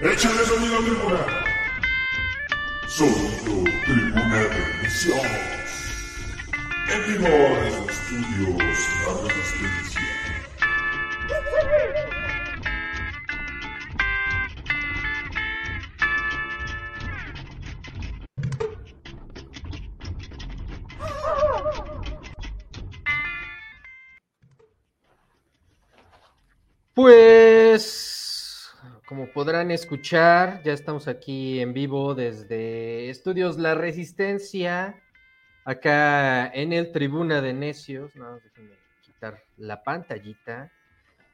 Échale sonido tribuna. Sonido tribuna de misión. En vivo desde los estudios La Resistencia. Podrán escuchar, ya estamos aquí en vivo desde Estudios La Resistencia, acá en el Tribuna de Necios. No, déjenme quitar la pantallita.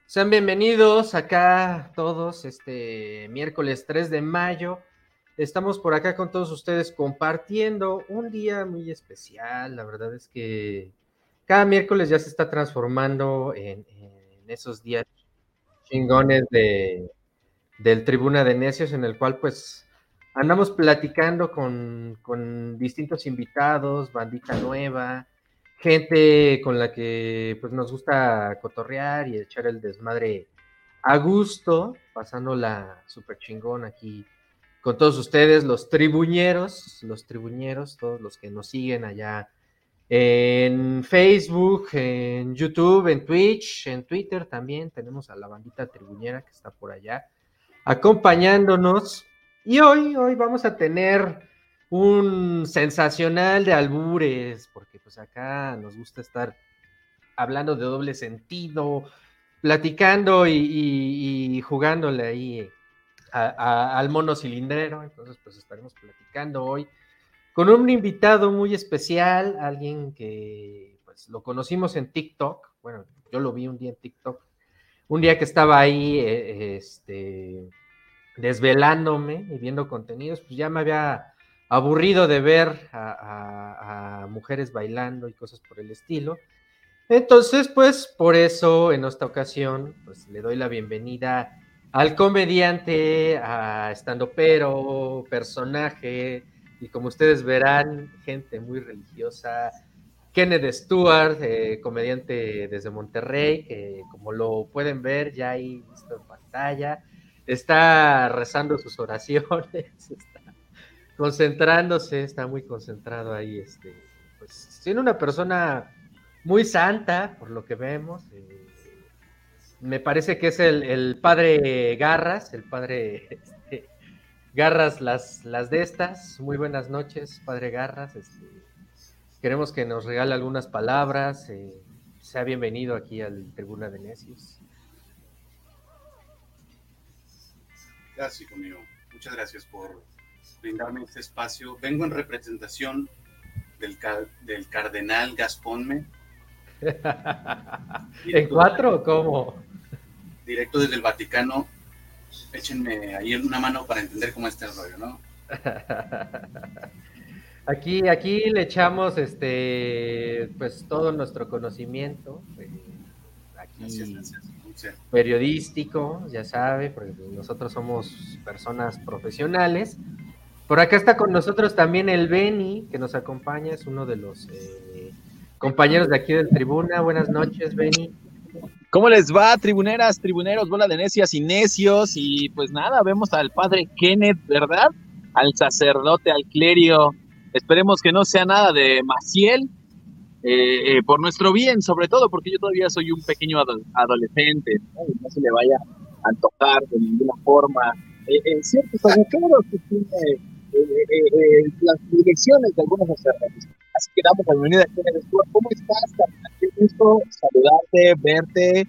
Sean bienvenidos acá todos este miércoles 3 de mayo. Estamos por acá con todos ustedes compartiendo un día muy especial. La verdad es que cada miércoles ya se está transformando en, en esos días chingones de, del Tribuna de Necios, en el cual pues andamos platicando con, con, distintos invitados, bandita nueva, gente con la que pues nos gusta cotorrear y echar el desmadre a gusto, pasándola súper chingón aquí con todos ustedes, los tribuñeros, los tribuñeros, todos los que nos siguen allá en Facebook, en YouTube, en Twitch, en Twitter también. Tenemos a la bandita tribuñera que está por allá acompañándonos. Y hoy, hoy vamos a tener un sensacional de albures, porque pues acá nos gusta estar hablando de doble sentido, platicando y, jugándole ahí al mono cilindrero. Entonces, pues estaremos platicando hoy con un invitado muy especial, alguien que pues lo conocimos en TikTok, bueno, yo lo vi un día en TikTok, un día que estaba ahí eh, este, desvelándome y viendo contenidos, pues ya me había aburrido de ver a, a, a, mujeres bailando y cosas por el estilo. Entonces, pues por eso en esta ocasión, pues le doy la bienvenida al comediante, a estando pero, personaje, y como ustedes verán, gente muy religiosa. Kenneth Stewart, eh, comediante desde Monterrey, que como lo pueden ver ya ahí visto en pantalla, está rezando sus oraciones, está concentrándose, está muy concentrado ahí, este, pues siendo una persona muy santa, por lo que vemos. Eh, me parece que es el, padre Garras, el padre este, Garras, las, las de estas. Muy buenas noches, padre Garras. Este, queremos que nos regale algunas palabras. Eh, sea bienvenido aquí al Tribuna de Necios. Gracias, hijo mío. Muchas gracias por brindarme este espacio. Vengo en representación del, del cardenal Gasponme. ¿En cuatro o cómo? Directo desde el Vaticano échenme ahí una mano para entender cómo está el rollo, ¿no? Aquí, aquí le echamos este pues todo nuestro conocimiento, eh, aquí gracias, gracias. Periodístico, ya sabe, porque nosotros somos personas profesionales. Por acá está con nosotros también el Beni, que nos acompaña, es uno de los eh, compañeros de aquí del Tribuna. Buenas noches, Beni. ¿Cómo les va, tribuneras, tribuneros, bola de necias y necios? Y pues nada, vemos al padre Kenneth, ¿verdad? Al sacerdote, al clerio. Esperemos que no sea nada de Maciel, eh, eh, por nuestro bien, sobre todo porque yo todavía soy un pequeño ado adolescente, ¿no? Y no se le vaya a antojar de ninguna forma. Eh, eh ciertos agujeros que tiene las direcciones de algunos sacerdotes. Así que damos la bienvenida a Kenneth ¿Cómo estás? Qué gusto saludarte, verte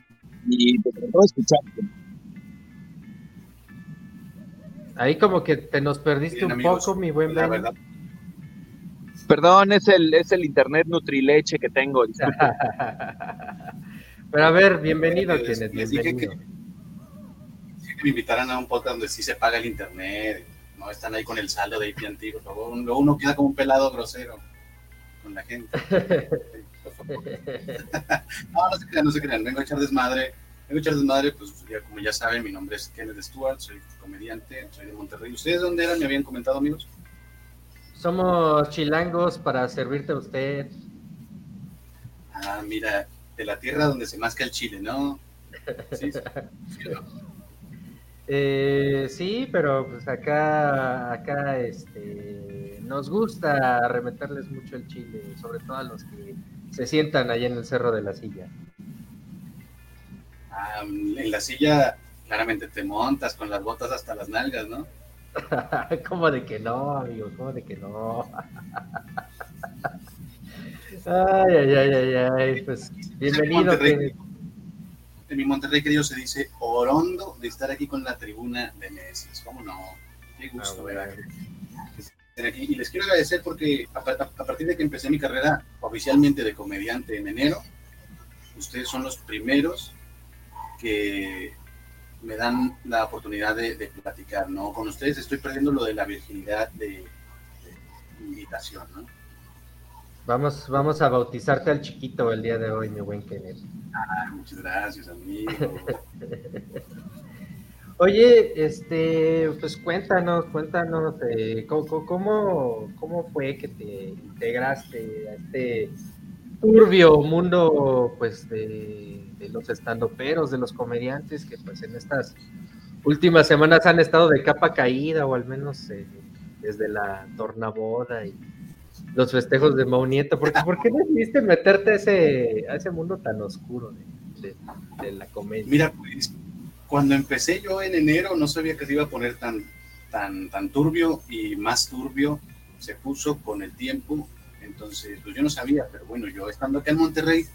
y pues, sobre todo escucharte. Ahí como que te nos perdiste Bien, un amigos, poco, mi buen la verdad. Perdón, es el, es el internet Nutrileche que tengo. Pero a ver, bienvenido, les, Kenneth. Les bienvenido. Dije que, que me invitaran a un podcast donde sí se paga el internet. No están ahí con el saldo de AT&T, por favor. Luego uno queda como un pelado grosero con la gente. no, no se crean, no se crean. Vengo a echar desmadre. Vengo a echar desmadre, pues ya, como ya saben, mi nombre es Kenneth Stewart, soy comediante, soy de Monterrey. ¿Ustedes dónde eran? ¿Me habían comentado, amigos? Somos chilangos para servirte a usted. Ah, mira, de la tierra donde se masca el chile, ¿no? Sí, sí, Eh, sí, pero pues acá, acá, este, nos gusta remeterles mucho el chile, sobre todo a los que se sientan allá en el Cerro de la Silla. Ah, en la silla, claramente te montas con las botas hasta las nalgas, ¿no? ¿Cómo de que no, amigo? ¿Cómo de que no? ay, ay, ay, ay, ay, pues bienvenido. En mi Monterrey querido se dice orondo de estar aquí con la tribuna de Messi. ¿Cómo no? Qué gusto, Ah, bueno. estar aquí. Y les quiero agradecer porque a, a partir de que empecé mi carrera oficialmente de comediante en enero, ustedes son los primeros que me dan la oportunidad de, de platicar, ¿no? Con ustedes estoy perdiendo lo de la virginidad de, de invitación, ¿no? Vamos, vamos a bautizarte al chiquito el día de hoy, mi buen Kenneth. Ah, muchas gracias, amigo. Oye, este, pues cuéntanos, cuéntanos, eh, ¿cómo, cómo, cómo fue que te integraste a este turbio mundo, pues, de, de los estandoperos, de los comediantes, que pues en estas últimas semanas han estado de capa caída, o al menos eh, desde la tornaboda y los festejos de Mau Nieto? ¿Por qué, por qué decidiste meterte a ese, a ese mundo tan oscuro de, de- de la comedia? Mira, pues cuando empecé yo en enero no sabía que se iba a poner tan, tan, tan turbio y más turbio se puso con el tiempo. Entonces, pues yo no sabía, pero bueno, yo estando acá en Monterrey,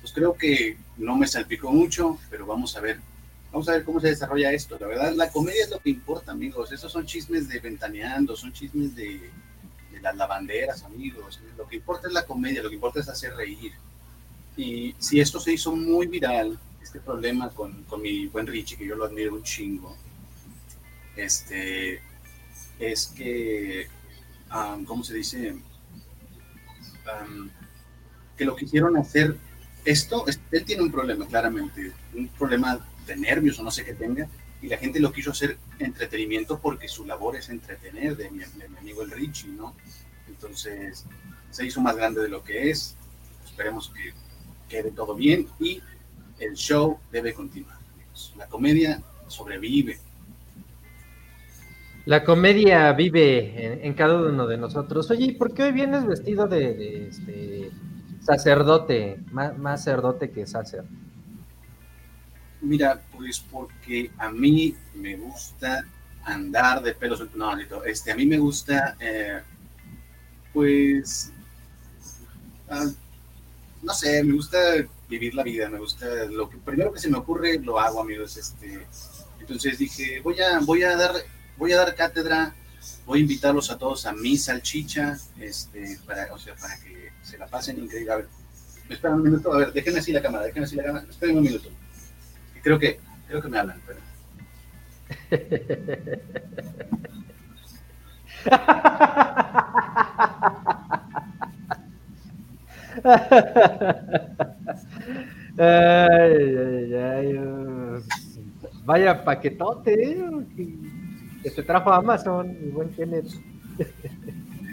pues creo que no me salpicó mucho, pero vamos a ver. Vamos a ver cómo se desarrolla esto. La verdad, la comedia es lo que importa, amigos. Esos son chismes de ventaneando, son chismes de, de las lavanderas, amigos. Lo que importa es la comedia, lo que importa es hacer reír. Y si esto se hizo muy viral, este problema con, con mi buen Richie, que yo lo admiro un chingo, este, es que, um, ¿cómo se dice? Um, que lo quisieron hacer, esto, es- él tiene un problema, claramente, un problema de nervios o no sé qué tenga, y la gente lo quiso hacer entretenimiento porque su labor es entretener de mi, de mi amigo el Richie, ¿no? Entonces, se hizo más grande de lo que es, esperemos que quede todo bien y el show debe continuar. La comedia sobrevive. La comedia vive en, cada uno de nosotros. Oye, ¿y por qué hoy vienes vestido de, de, este, sacerdote? Más, sacerdote que sacer. Mira, pues porque a mí me gusta andar de pelos. No, Alito, este, a mí me gusta, eh, pues, ah, no sé, me gusta vivir la vida, me gusta lo que primero que se me ocurre lo hago, amigos. Este, entonces dije, voy a, voy a dar, voy a dar cátedra, voy a invitarlos a todos a mi salchicha, este, para, o sea, para que se la pasen increíble. A ver, espera un minuto, a ver, déjenme así la cámara, déjenme así la cámara, esperen un minuto. Creo que, creo que me hablan, pero. Ay, ay, ay, Vaya paquetote ¿eh? que, que trajo Amazon, mi buen Kenneth.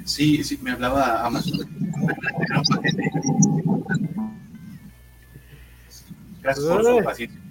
Sí, sí, me hablaba Amazon. Gracias por su paciencia.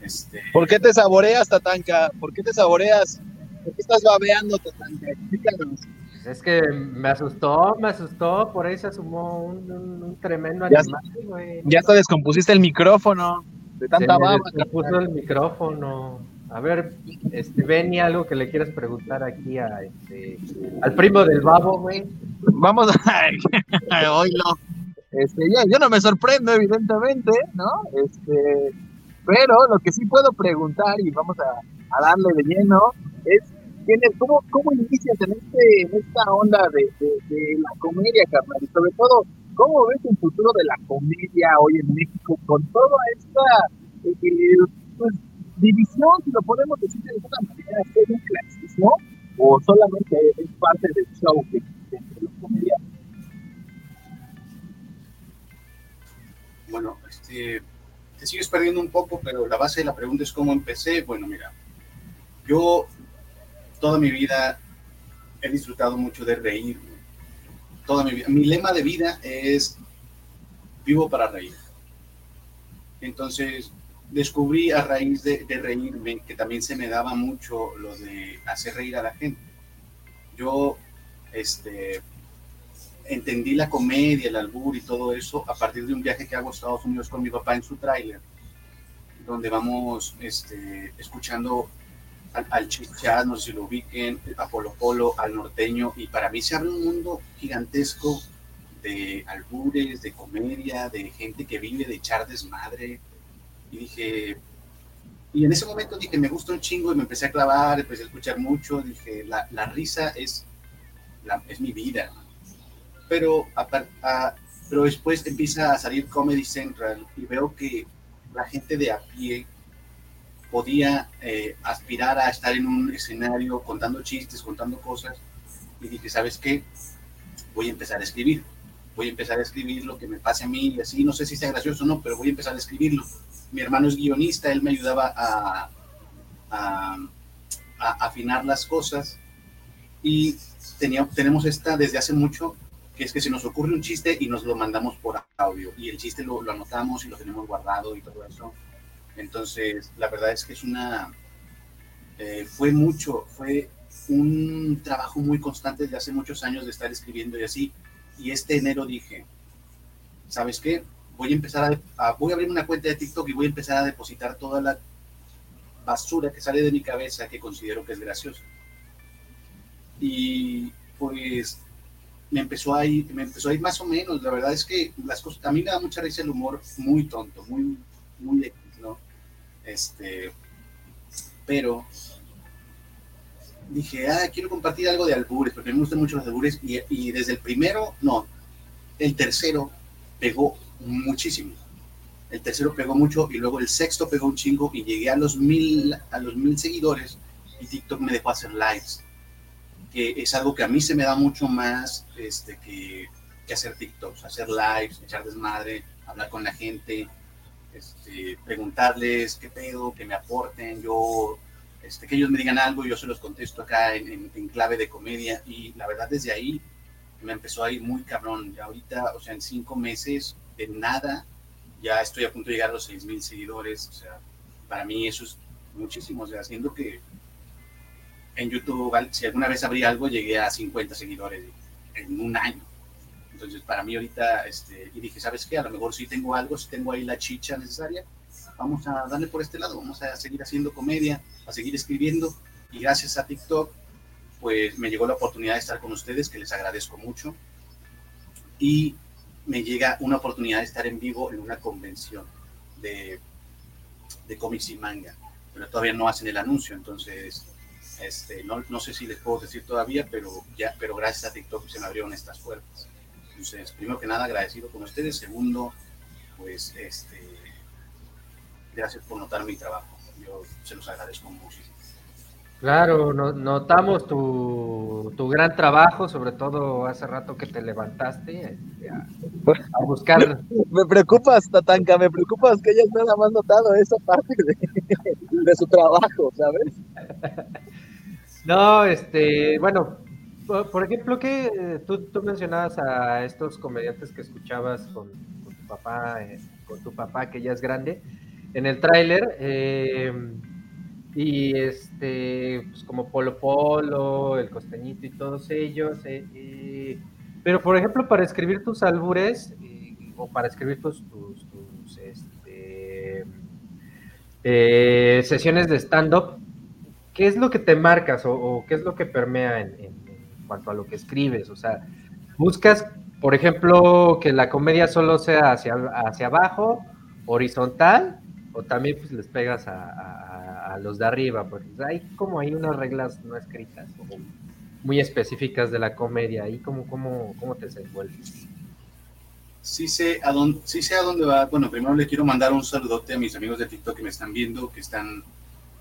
Este, ¿Por qué te saboreas, Tatanka? ¿Por qué te saboreas? ¿Por qué estás babeando, Tatanka? Explícanos. Es que me asustó, me asustó, por ahí se asomó un, un- un tremendo Ya- animal, güey. Ya hasta descompusiste el micrófono de Se tanta me baba. descompuso el micrófono. A ver, este, Benny, algo que le quieras preguntar aquí a, este, al primo del babo, güey. Vamos a. Oílo. Este, ya, yo no me sorprendo, evidentemente, ¿no? Este, pero lo que sí puedo preguntar, y vamos a, a darle de lleno, es ¿quién es- ¿cómo, cómo inicias en, este, en esta onda de, de- la comedia, carnal? Y sobre todo, ¿cómo ves el futuro de la comedia hoy en México con toda esta eh, pues, división, si lo podemos decir de alguna manera, es un clasismo? ¿O solamente es parte del show que existe entre los comediantes? bueno, este, te sigues perdiendo un poco, pero la base de la pregunta es cómo empecé. Bueno, mira, yo toda mi vida he disfrutado mucho de reír. Toda mi vida. Mi lema de vida es vivo para reír. Entonces, descubrí a raíz de, de, reírme que también se me daba mucho lo de hacer reír a la gente. Yo este, entendí la comedia, el albur y todo eso a partir de un viaje que hago a Estados Unidos con mi papá en su tráiler, donde vamos este, escuchando al, al Chichat, no sé si lo ubiquen, a Polo Polo, al norteño, y para mí se abre un mundo gigantesco de albures, de comedia, de gente que vive de echar desmadre. Y dije, y en ese momento dije, me gusta un chingo y me empecé a clavar, empecé a escuchar mucho, dije, la, risa es, la, es mi vida. Pero, a, a, pero después empieza a salir Comedy Central y veo que la gente de a pie podía eh, aspirar a estar en un escenario contando chistes, contando cosas. Y dije, ¿sabes qué? Voy a empezar a escribir. Voy a empezar a escribir lo que me pase a mí y así. No sé si sea gracioso o no, pero voy a empezar a escribirlo. Mi hermano es guionista, él me ayudaba a, afinar las cosas. Y tenía, tenemos esta desde hace mucho, que es que se nos ocurre un chiste y nos lo mandamos por audio. Y el chiste lo, lo anotamos y lo tenemos guardado y todo eso. Entonces, la verdad es que es una, eh, fue mucho, fue un trabajo muy constante desde hace muchos años de estar escribiendo y así. Y este enero dije, ¿sabes qué? Voy a empezar a, a, voy a abrir una cuenta de TikTok y voy a empezar a depositar toda la basura que sale de mi cabeza que considero que es graciosa. Y pues me empezó a ir, me empezó a ir más o menos. La verdad es que las cosas, a mí me da mucha risa el humor muy tonto, muy, muy ¿no? Este, pero dije, ah, quiero compartir algo de albures, porque me gustan mucho los albures, y, y, desde el primero, no, el tercero pegó muchísimo. El tercero pegó mucho y luego el sexto pegó un chingo y llegué a los mil, a los mil seguidores y TikTok me dejó hacer lives, que es algo que a mí se me da mucho más este, que, que hacer TikToks, hacer lives, echar desmadre, hablar con la gente, este, preguntarles qué pedo, que me aporten, yo, este, que ellos me digan algo, yo se los contesto acá en, en, en, clave de comedia y la verdad desde ahí me empezó a ir muy cabrón. Ya ahorita, o sea, en cinco meses nada, ya estoy a punto de llegar a los seis mil seguidores, o sea, para mí eso es muchísimo, o haciendo que en YouTube, si alguna vez abrí algo, llegué a 50 seguidores en un año. Entonces, para mí ahorita, este, y dije, ¿sabes qué? A lo mejor sí tengo algo, si tengo ahí la chicha necesaria, vamos a darle por este lado, vamos a seguir haciendo comedia, a seguir escribiendo, y gracias a TikTok, pues me llegó la oportunidad de estar con ustedes, que les agradezco mucho, y me llega una oportunidad de estar en vivo en una convención de, de cómics y manga, pero todavía no hacen el anuncio, entonces este, no, no, sé si les puedo decir todavía, pero, ya, pero gracias a TikTok se me abrieron estas puertas. Entonces, primero que nada, agradecido con ustedes. Segundo, pues, este, gracias por notar mi trabajo. Yo se los agradezco muchísimo. Claro, no, notamos tu, tu, gran trabajo, sobre todo hace rato que te levantaste este, a, a, buscar. Me preocupas, Tatanka, me preocupas que hayas nada más notado esa parte de, de su trabajo, ¿sabes? No, este, bueno, por, por ejemplo, que tú, tú, mencionabas a estos comediantes que escuchabas con, con tu papá, eh, con tu papá que ya es grande, en el tráiler, eh, y este, pues como Polo Polo, el Costeñito y todos ellos, eh, pero por ejemplo, para escribir tus albures, o para escribir tus, tus, este, sesiones de stand-up, ¿qué es lo que te marcas o, qué es lo que permea en, en, en, cuanto a lo que escribes? O sea, buscas, por ejemplo, que la comedia solo sea hacia, hacia abajo, horizontal, o también pues les pegas a, a, los de arriba, porque hay como hay unas reglas no escritas, como muy específicas de la comedia, y cómo, cómo, cómo te desenvuelves. Sí sé, a dónde, sí sé a dónde va. Bueno, primero le quiero mandar un saludote a mis amigos de TikTok que me están viendo, que están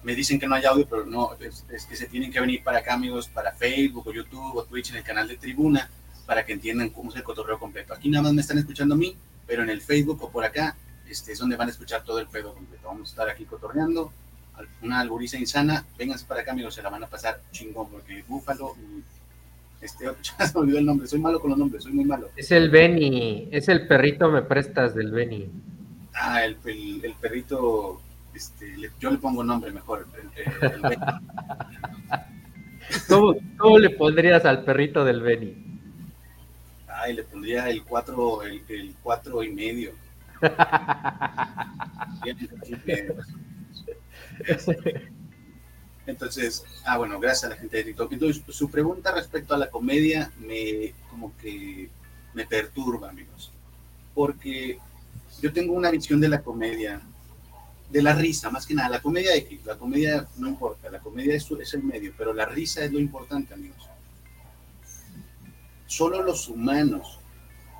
me dicen que no hay audio, pero no, es, es, que se tienen que venir para acá, amigos, para Facebook o YouTube o Twitch en el canal de Tribuna, para que entiendan cómo es el cotorreo completo. Aquí nada más me están escuchando a mí, pero en el Facebook o por acá este, es donde van a escuchar todo el pedo completo. Vamos a estar aquí cotorreando, una alburiza insana, vénganse para acá, amigos, se la van a pasar chingón, porque Búfalo este, ya se me olvidó el nombre, soy malo con los nombres, soy muy malo. Es el Benny, es el perrito me prestas del Benny. Ah, el, el, el perrito Este, yo le pongo nombre mejor. ¿Cómo, le pondrías al perrito del Beni? Ay, le pondría el cuatro, el, el cuatro y medio. Entonces, ah, bueno, gracias a la gente de TikTok. Entonces, su pregunta respecto a la comedia me como que me perturba, amigos. Porque yo tengo una visión de la comedia, de la risa, más que nada. La comedia X, la comedia no importa, la comedia es, es el medio, pero la risa es lo importante, amigos. Solo los humanos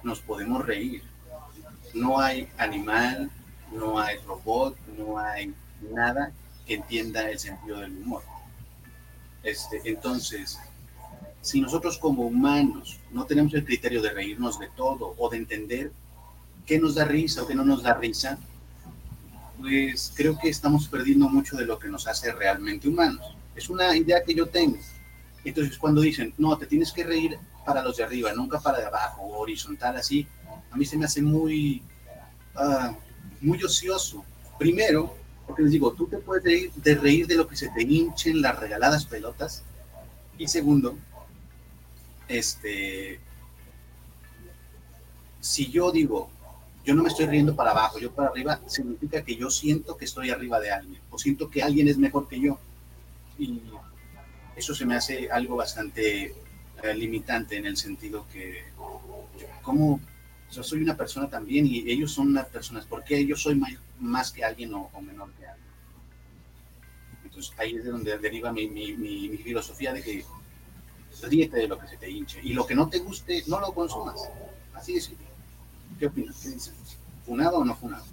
nos podemos reír. No hay animal, no hay robot, no hay nada que entienda el sentido del humor. Este, entonces, si nosotros como humanos no tenemos el criterio de reírnos de todo o de entender qué nos da risa o qué no nos da risa, pues creo que estamos perdiendo mucho de lo que nos hace realmente humanos. Es una idea que yo tengo. Entonces, cuando dicen, no, te tienes que reír para los de arriba, nunca para de abajo, horizontal, así, a mí se me hace muy, uh, muy ocioso. Primero, porque les digo, tú te puedes reír de, lo que se te hinchen las regaladas pelotas. Y segundo, este, si yo digo, yo no me estoy riendo para abajo, yo para arriba, significa que yo siento que estoy arriba de alguien, o siento que alguien es mejor que yo. Y eso se me hace algo bastante eh, limitante en el sentido que, como yo soy una persona también y ellos son unas personas, ¿por qué yo soy más, que alguien o, menor que alguien? Entonces ahí es de donde deriva mi, mi, mi, filosofía de que ríete de lo que se te hinche y lo que no te guste, no lo consumas. Así es. ¿Qué opinas? ¿Qué dices? ¿Funado o no funado?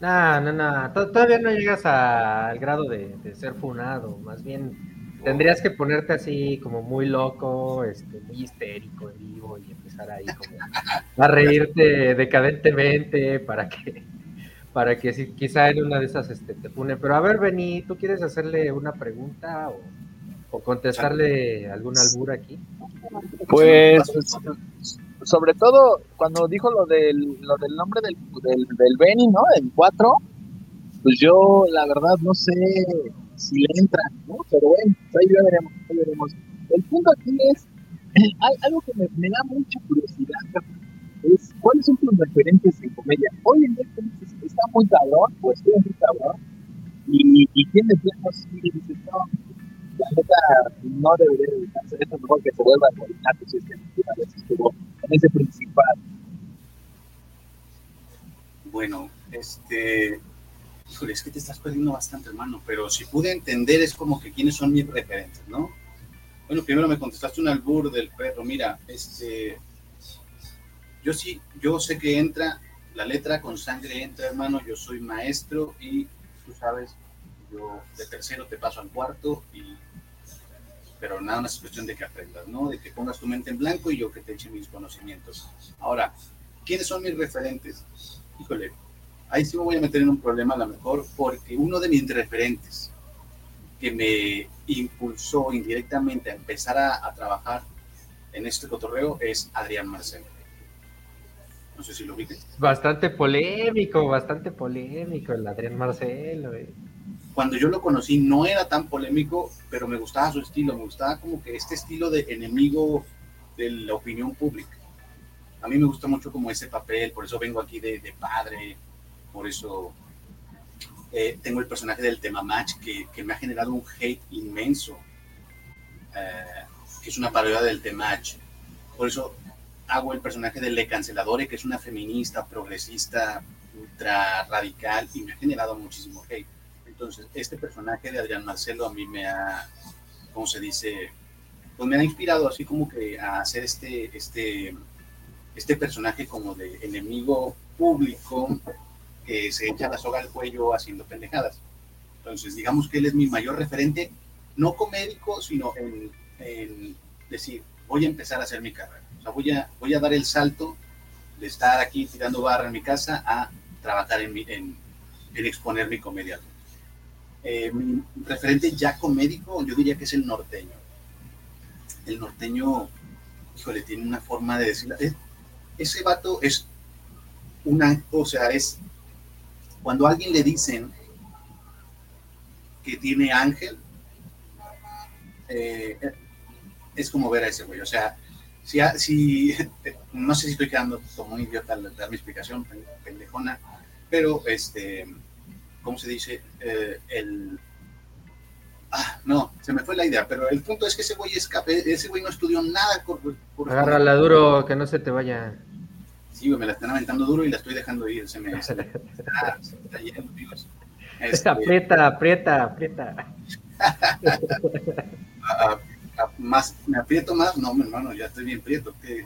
No, no, no. Todavía no llegas al grado de, ser funado. Más bien tendrías que ponerte así como muy loco, este, muy histérico en vivo y empezar ahí como a reírte decadentemente para que para que si, quizá en una de esas este, te pone. Pero a ver, Beni, ¿tú quieres hacerle una pregunta o, o contestarle algún albur aquí? Pues sobre todo cuando dijo lo del, lo del nombre del, del, del Benny, ¿no? El 4, pues yo la verdad no sé si le entra, ¿no? Pero bueno, pues ahí veremos, ahí veremos. El punto aquí es, algo que me, me da mucha curiosidad, es cuáles son tus referentes en comedia. Hoy en día está muy cabrón, pues estoy muy cabrón, y, y tiene plano y dices, no, la neta no debería dedicarse a esto, mejor que se vuelva a coordinar, si es que una vez estuvo en ese principal. Bueno, este, es que te estás perdiendo bastante, hermano, pero si pude entender es como que quiénes son mis referentes, ¿no? Bueno, primero me contestaste un albur del perro, mira, este, yo sí, yo sé que entra, la letra con sangre entra, hermano, yo soy maestro y tú sabes, yo de tercero te paso al cuarto y pero nada más es cuestión de que aprendas, ¿no? De que pongas tu mente en blanco y yo que te eche mis conocimientos. Ahora, ¿quiénes son mis referentes? Híjole, ahí sí me voy a meter en un problema a lo mejor porque uno de mis referentes que me impulsó indirectamente a empezar a, trabajar en este cotorreo es Adrián Marcelo. No sé si lo viste. Bastante polémico, bastante polémico el Adrián Marcelo. Eh cuando yo lo conocí no era tan polémico, pero me gustaba su estilo, me gustaba como que este estilo de enemigo de la opinión pública. A mí me gusta mucho como ese papel, por eso vengo aquí de, padre, por eso eh, tengo el personaje del tema match que, que, me ha generado un hate inmenso, eh, que es una parodia del match. Por eso hago el personaje del Le Canceladore, que es una feminista, progresista, ultra radical, y me ha generado muchísimo hate entonces, este personaje de Adrián Marcelo a mí me ha, ¿cómo se dice? Pues me ha inspirado así como que a hacer este, este, este personaje como de enemigo público que se echa la soga al cuello haciendo pendejadas. Entonces, digamos que él es mi mayor referente, no comédico, sino en, en decir, voy a empezar a hacer mi carrera. O sea, voy a, voy a dar el salto de estar aquí tirando barra en mi casa a trabajar en, en, en exponer mi comedia. Eh, mi referente ya comédico, yo diría que es el norteño. El norteño, híjole, tiene una forma de decirlo. ese vato es una, o sea, es cuando a alguien le dicen que tiene Ángel, eh, es como ver a ese güey. O sea, si, si no sé si estoy quedando como un idiota al dar mi explicación, pendejona, pero este, ¿cómo se dice? Eh, el, Ah, no, se me fue la idea, pero el punto es que ese güey escape, ese güey no estudió nada. Por, por Agárrala duro, que no se te vaya. Sí, me la están aventando duro y la estoy dejando ir. Se me, está, yendo, Este, aprieta, aprieta, aprieta. más, ¿Me aprieto más? No, mi hermano, ya estoy bien prieto. ¿qué?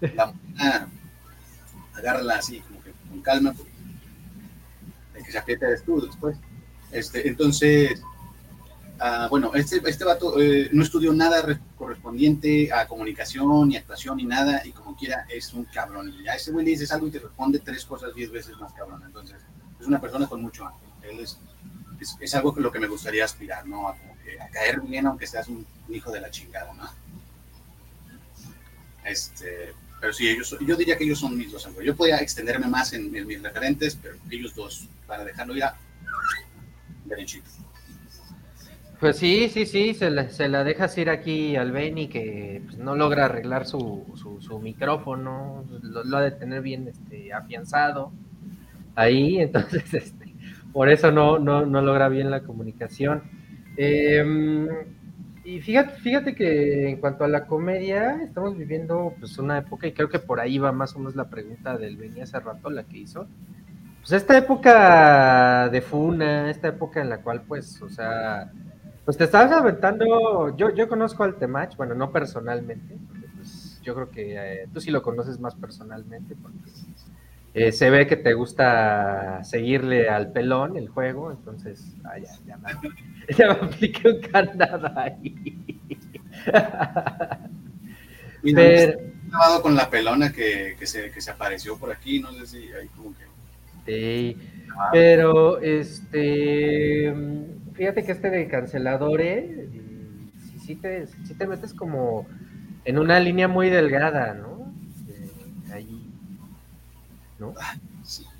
la, agárrala así, como que con calma, de que se aprieta el escudo después. Este, entonces, bueno, este, este vato eh, no estudió nada correspondiente a comunicación, ni actuación, ni nada, y como quiera, es un cabrón. Y a ese güey le dices algo y te responde tres cosas diez veces más cabrón. Entonces, es una persona con mucho ánimo. Él es, es, algo que lo que me gustaría aspirar, ¿no? A, caer bien, aunque seas un hijo de la chingada, ¿no? Este, pero sí, ellos, yo diría que ellos son mis dos amigos. Yo podía extenderme más en, en mis referentes, pero ellos dos, para dejarlo ir a pues sí, sí, sí, se la, se la dejas ir aquí al Benny que pues, no logra arreglar su, su, micrófono, lo, ha de tener bien este, afianzado ahí, entonces este, por eso no, no, no logra bien la comunicación. Em, y fíjate, fíjate que en cuanto a la comedia, estamos viviendo pues una época, y creo que por ahí va más o menos la pregunta del Benny hace rato, la que hizo, pues esta época de funa, esta época en la cual pues, o sea, pues te estabas aventando, yo, yo conozco al Temach, bueno, no personalmente, porque pues yo creo que eh, tú sí lo conoces más personalmente, porque eh, se ve que te gusta seguirle al pelón el juego, entonces, ah, ya, ya, me, ya me apliqué un candado ahí. Pero, con la pelona que, que, se, que se apareció por aquí, no sé si hay como que Sí, pero este, fíjate que este de canceladores, si, te, si te metes como en una línea muy delgada, ¿no? ahí, ¿no?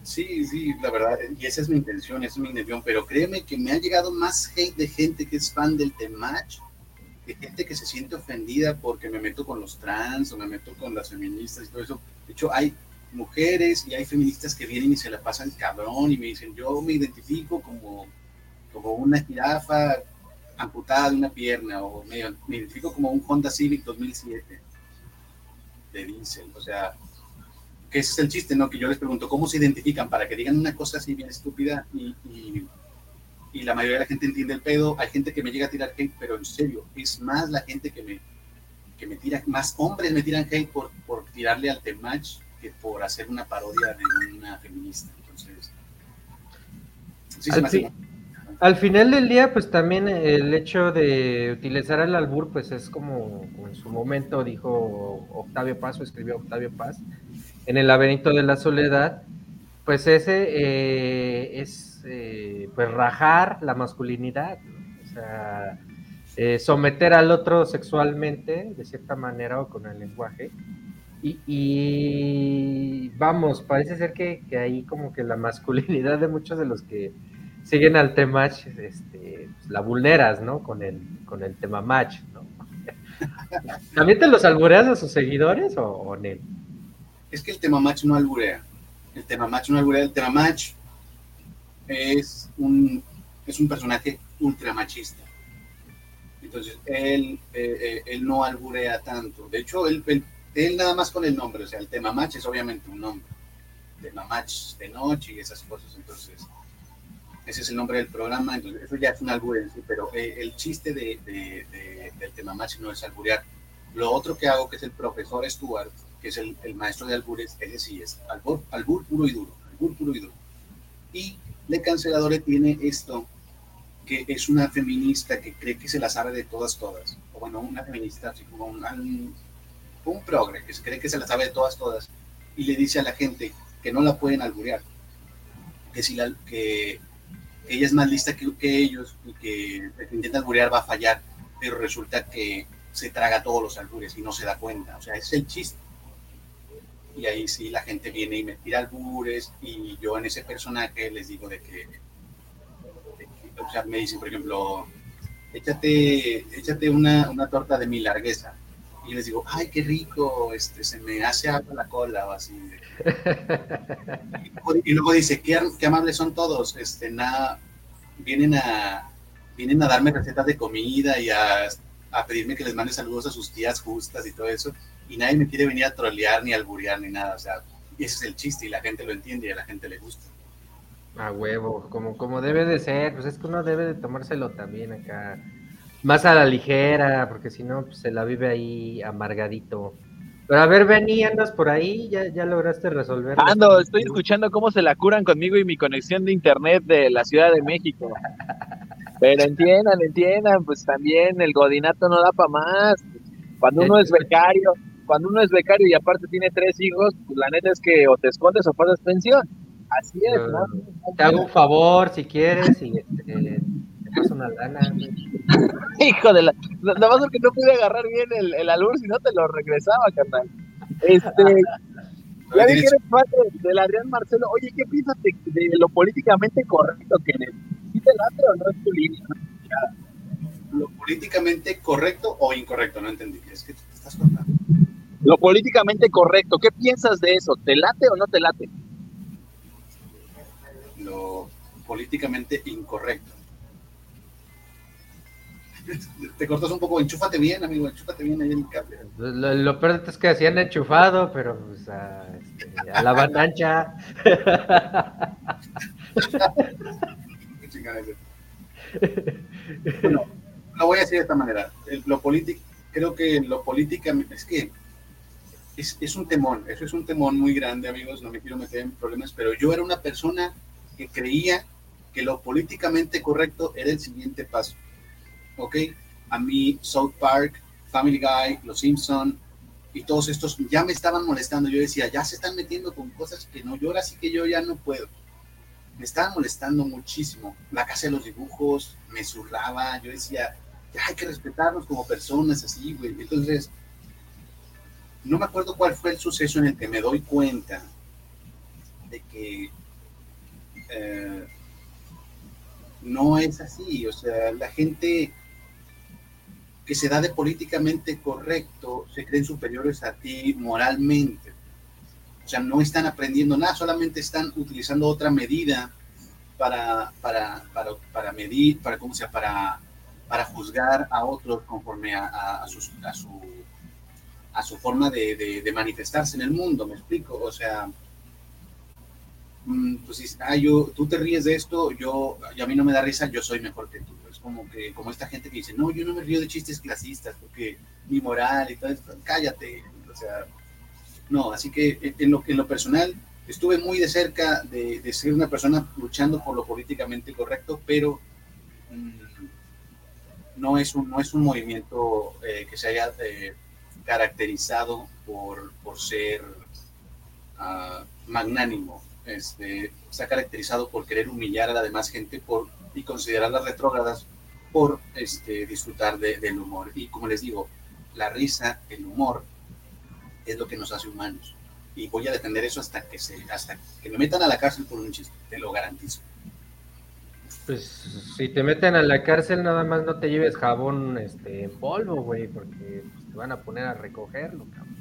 Sí, sí, la verdad, y esa es mi intención, esa es mi intención, pero créeme que me ha llegado más hate de gente que es fan del Temach, de gente que se siente ofendida porque me meto con los trans o me meto con las feministas y todo eso. De hecho, hay mujeres y hay feministas que vienen y se la pasan cabrón y me dicen, yo me identifico como, como una jirafa amputada de una pierna o me, identifico como un Honda Civic 2007 de diésel. O sea, que ese es el chiste, ¿no? Que yo les pregunto, ¿cómo se identifican? Para que digan una cosa así bien estúpida y, y, la mayoría de la gente entiende el pedo. Hay gente que me llega a tirar hate, pero en serio, es más la gente que me, que me tira, más hombres me tiran hate por, por tirarle al Temach por hacer una parodia de una feminista. Entonces, al, final del día, pues también el hecho de utilizar el albur, pues es como, en su momento dijo Octavio Paz o escribió Octavio Paz en el laberinto de la soledad, pues ese eh, es eh, pues rajar la masculinidad, o sea, eh, someter al otro sexualmente, de cierta manera, o con el lenguaje, y, vamos, parece ser que, ahí como que la masculinidad de muchos de los que siguen al tema este, pues, la vulneras, ¿no? Con el, con el tema match, ¿no? ¿También te los albureas a sus seguidores o, o no? Es que el tema match no alburea. El tema match no alburea. El tema match es un, es un personaje ultra machista. Entonces, él, eh, eh, él no alburea tanto. De hecho, él, él él nada más con el nombre, o sea, el tema match es obviamente un nombre, tema match de noche y esas cosas, entonces ese es el nombre del programa, entonces eso ya es un albur pero eh, el chiste de, del tema no es alburear. Lo otro que hago, que es el profesor Stuart, que es el, maestro de albures, ese sí es albur, albur puro y duro, albur puro y duro. Y Le Canceladore tiene esto, que es una feminista que cree que se la sabe de todas, todas, o bueno, una feminista como un un progre que se cree que se la sabe de todas, todas, y le dice a la gente que no la pueden alburear, que, si la, que, ella es más lista que, ellos y que el que intenta alburear va a fallar, pero resulta que se traga todos los albures y no se da cuenta, o sea, es el chiste. Y ahí sí la gente viene y me tira albures y yo en ese personaje les digo de que o sea, me dicen, por ejemplo, échate, échate una, una torta de mi largueza. Y les digo, ay, qué rico, este, se me hace agua la cola o así. y, luego, dice, qué, qué, amables son todos, este, nada, vienen a, vienen a darme recetas de comida y a, a, pedirme que les mande saludos a sus tías justas y todo eso, y nadie me quiere venir a trolear ni a alburear ni nada, o sea, ese es el chiste y la gente lo entiende y a la gente le gusta. A huevo, como, como debe de ser, pues es que uno debe de tomárselo también acá, más a la ligera, porque si no, pues se la vive ahí amargadito. Pero a ver, vení, andas por ahí, ya, ya lograste resolver. Ando, estoy escuchando cómo se la curan conmigo y mi conexión de internet de la Ciudad de México. Pero entiendan, entiendan, pues también el godinato no da para más. Cuando uno es becario, cuando uno es becario y aparte tiene tres hijos, pues la neta es que o te escondes o pasas pensión. Así es, ¿no? Te hago un favor si quieres y este, te paso una lana. Hijo de la. Nada más porque no pude agarrar bien el, el alur, si no te lo regresaba, carnal. Este. ya vi que eres parte del Adrián Marcelo. Oye, ¿qué piensas de, de lo políticamente correcto que eres? ¿Sí te late o no es tu línea? Lo políticamente correcto o incorrecto, no entendí. Es que te estás contando. Lo políticamente correcto, ¿qué piensas de eso? ¿Te late o no te late? Lo políticamente incorrecto. Te cortas un poco, enchúfate bien, amigo, enchúfate bien ahí en el cable. Lo, lo peor es que hacían enchufado, pero pues, a, este, a la banancha. bueno, lo voy a decir de esta manera. Lo político, creo que lo políticamente, es que es, es, un temón, eso es un temón muy grande, amigos, no me quiero meter en problemas, pero yo era una persona que creía que lo políticamente correcto era el siguiente paso. ¿Ok? A mí, South Park, Family Guy, Los Simpson y todos estos ya me estaban molestando. Yo decía, ya se están metiendo con cosas que no, yo ahora sí que yo ya no puedo. Me estaban molestando muchísimo. La casa de los dibujos me zurraba. Yo decía, ya hay que respetarnos como personas, así, güey. Entonces, no me acuerdo cuál fue el suceso en el que me doy cuenta de que eh, no es así. O sea, la gente que se da de políticamente correcto se creen superiores a ti moralmente. O sea, no están aprendiendo nada, solamente están utilizando otra medida para, para, para, para medir, para, ¿cómo sea? Para, para juzgar a otros conforme a, sus, a su a su forma de, manifestarse en el mundo, me explico, o sea, mm, pues yo, tú te ríes de esto, yo, y a mí no me da risa, yo soy mejor que tú, como que, como esta gente que dice, no, yo no me río de chistes clasistas, porque mi moral y todo eso, cállate, o sea, no, así que en lo, en lo personal, estuve muy de cerca de, de ser una persona luchando por lo políticamente correcto, pero mmm, no, es un, no es un movimiento eh, que se haya... Eh, caracterizado por, por ser uh, magnánimo. Este, está caracterizado por querer humillar a la demás gente por, y considerarlas retrógradas por este, disfrutar de, del humor. Y como les digo, la risa, el humor, es lo que nos hace humanos. Y voy a defender eso hasta que, se, hasta que me metan a la cárcel por un chiste, te lo garantizo. Pues si te meten a la cárcel, nada más no te lleves jabón este, en polvo, güey, porque pues, te van a poner a recogerlo, cabrón.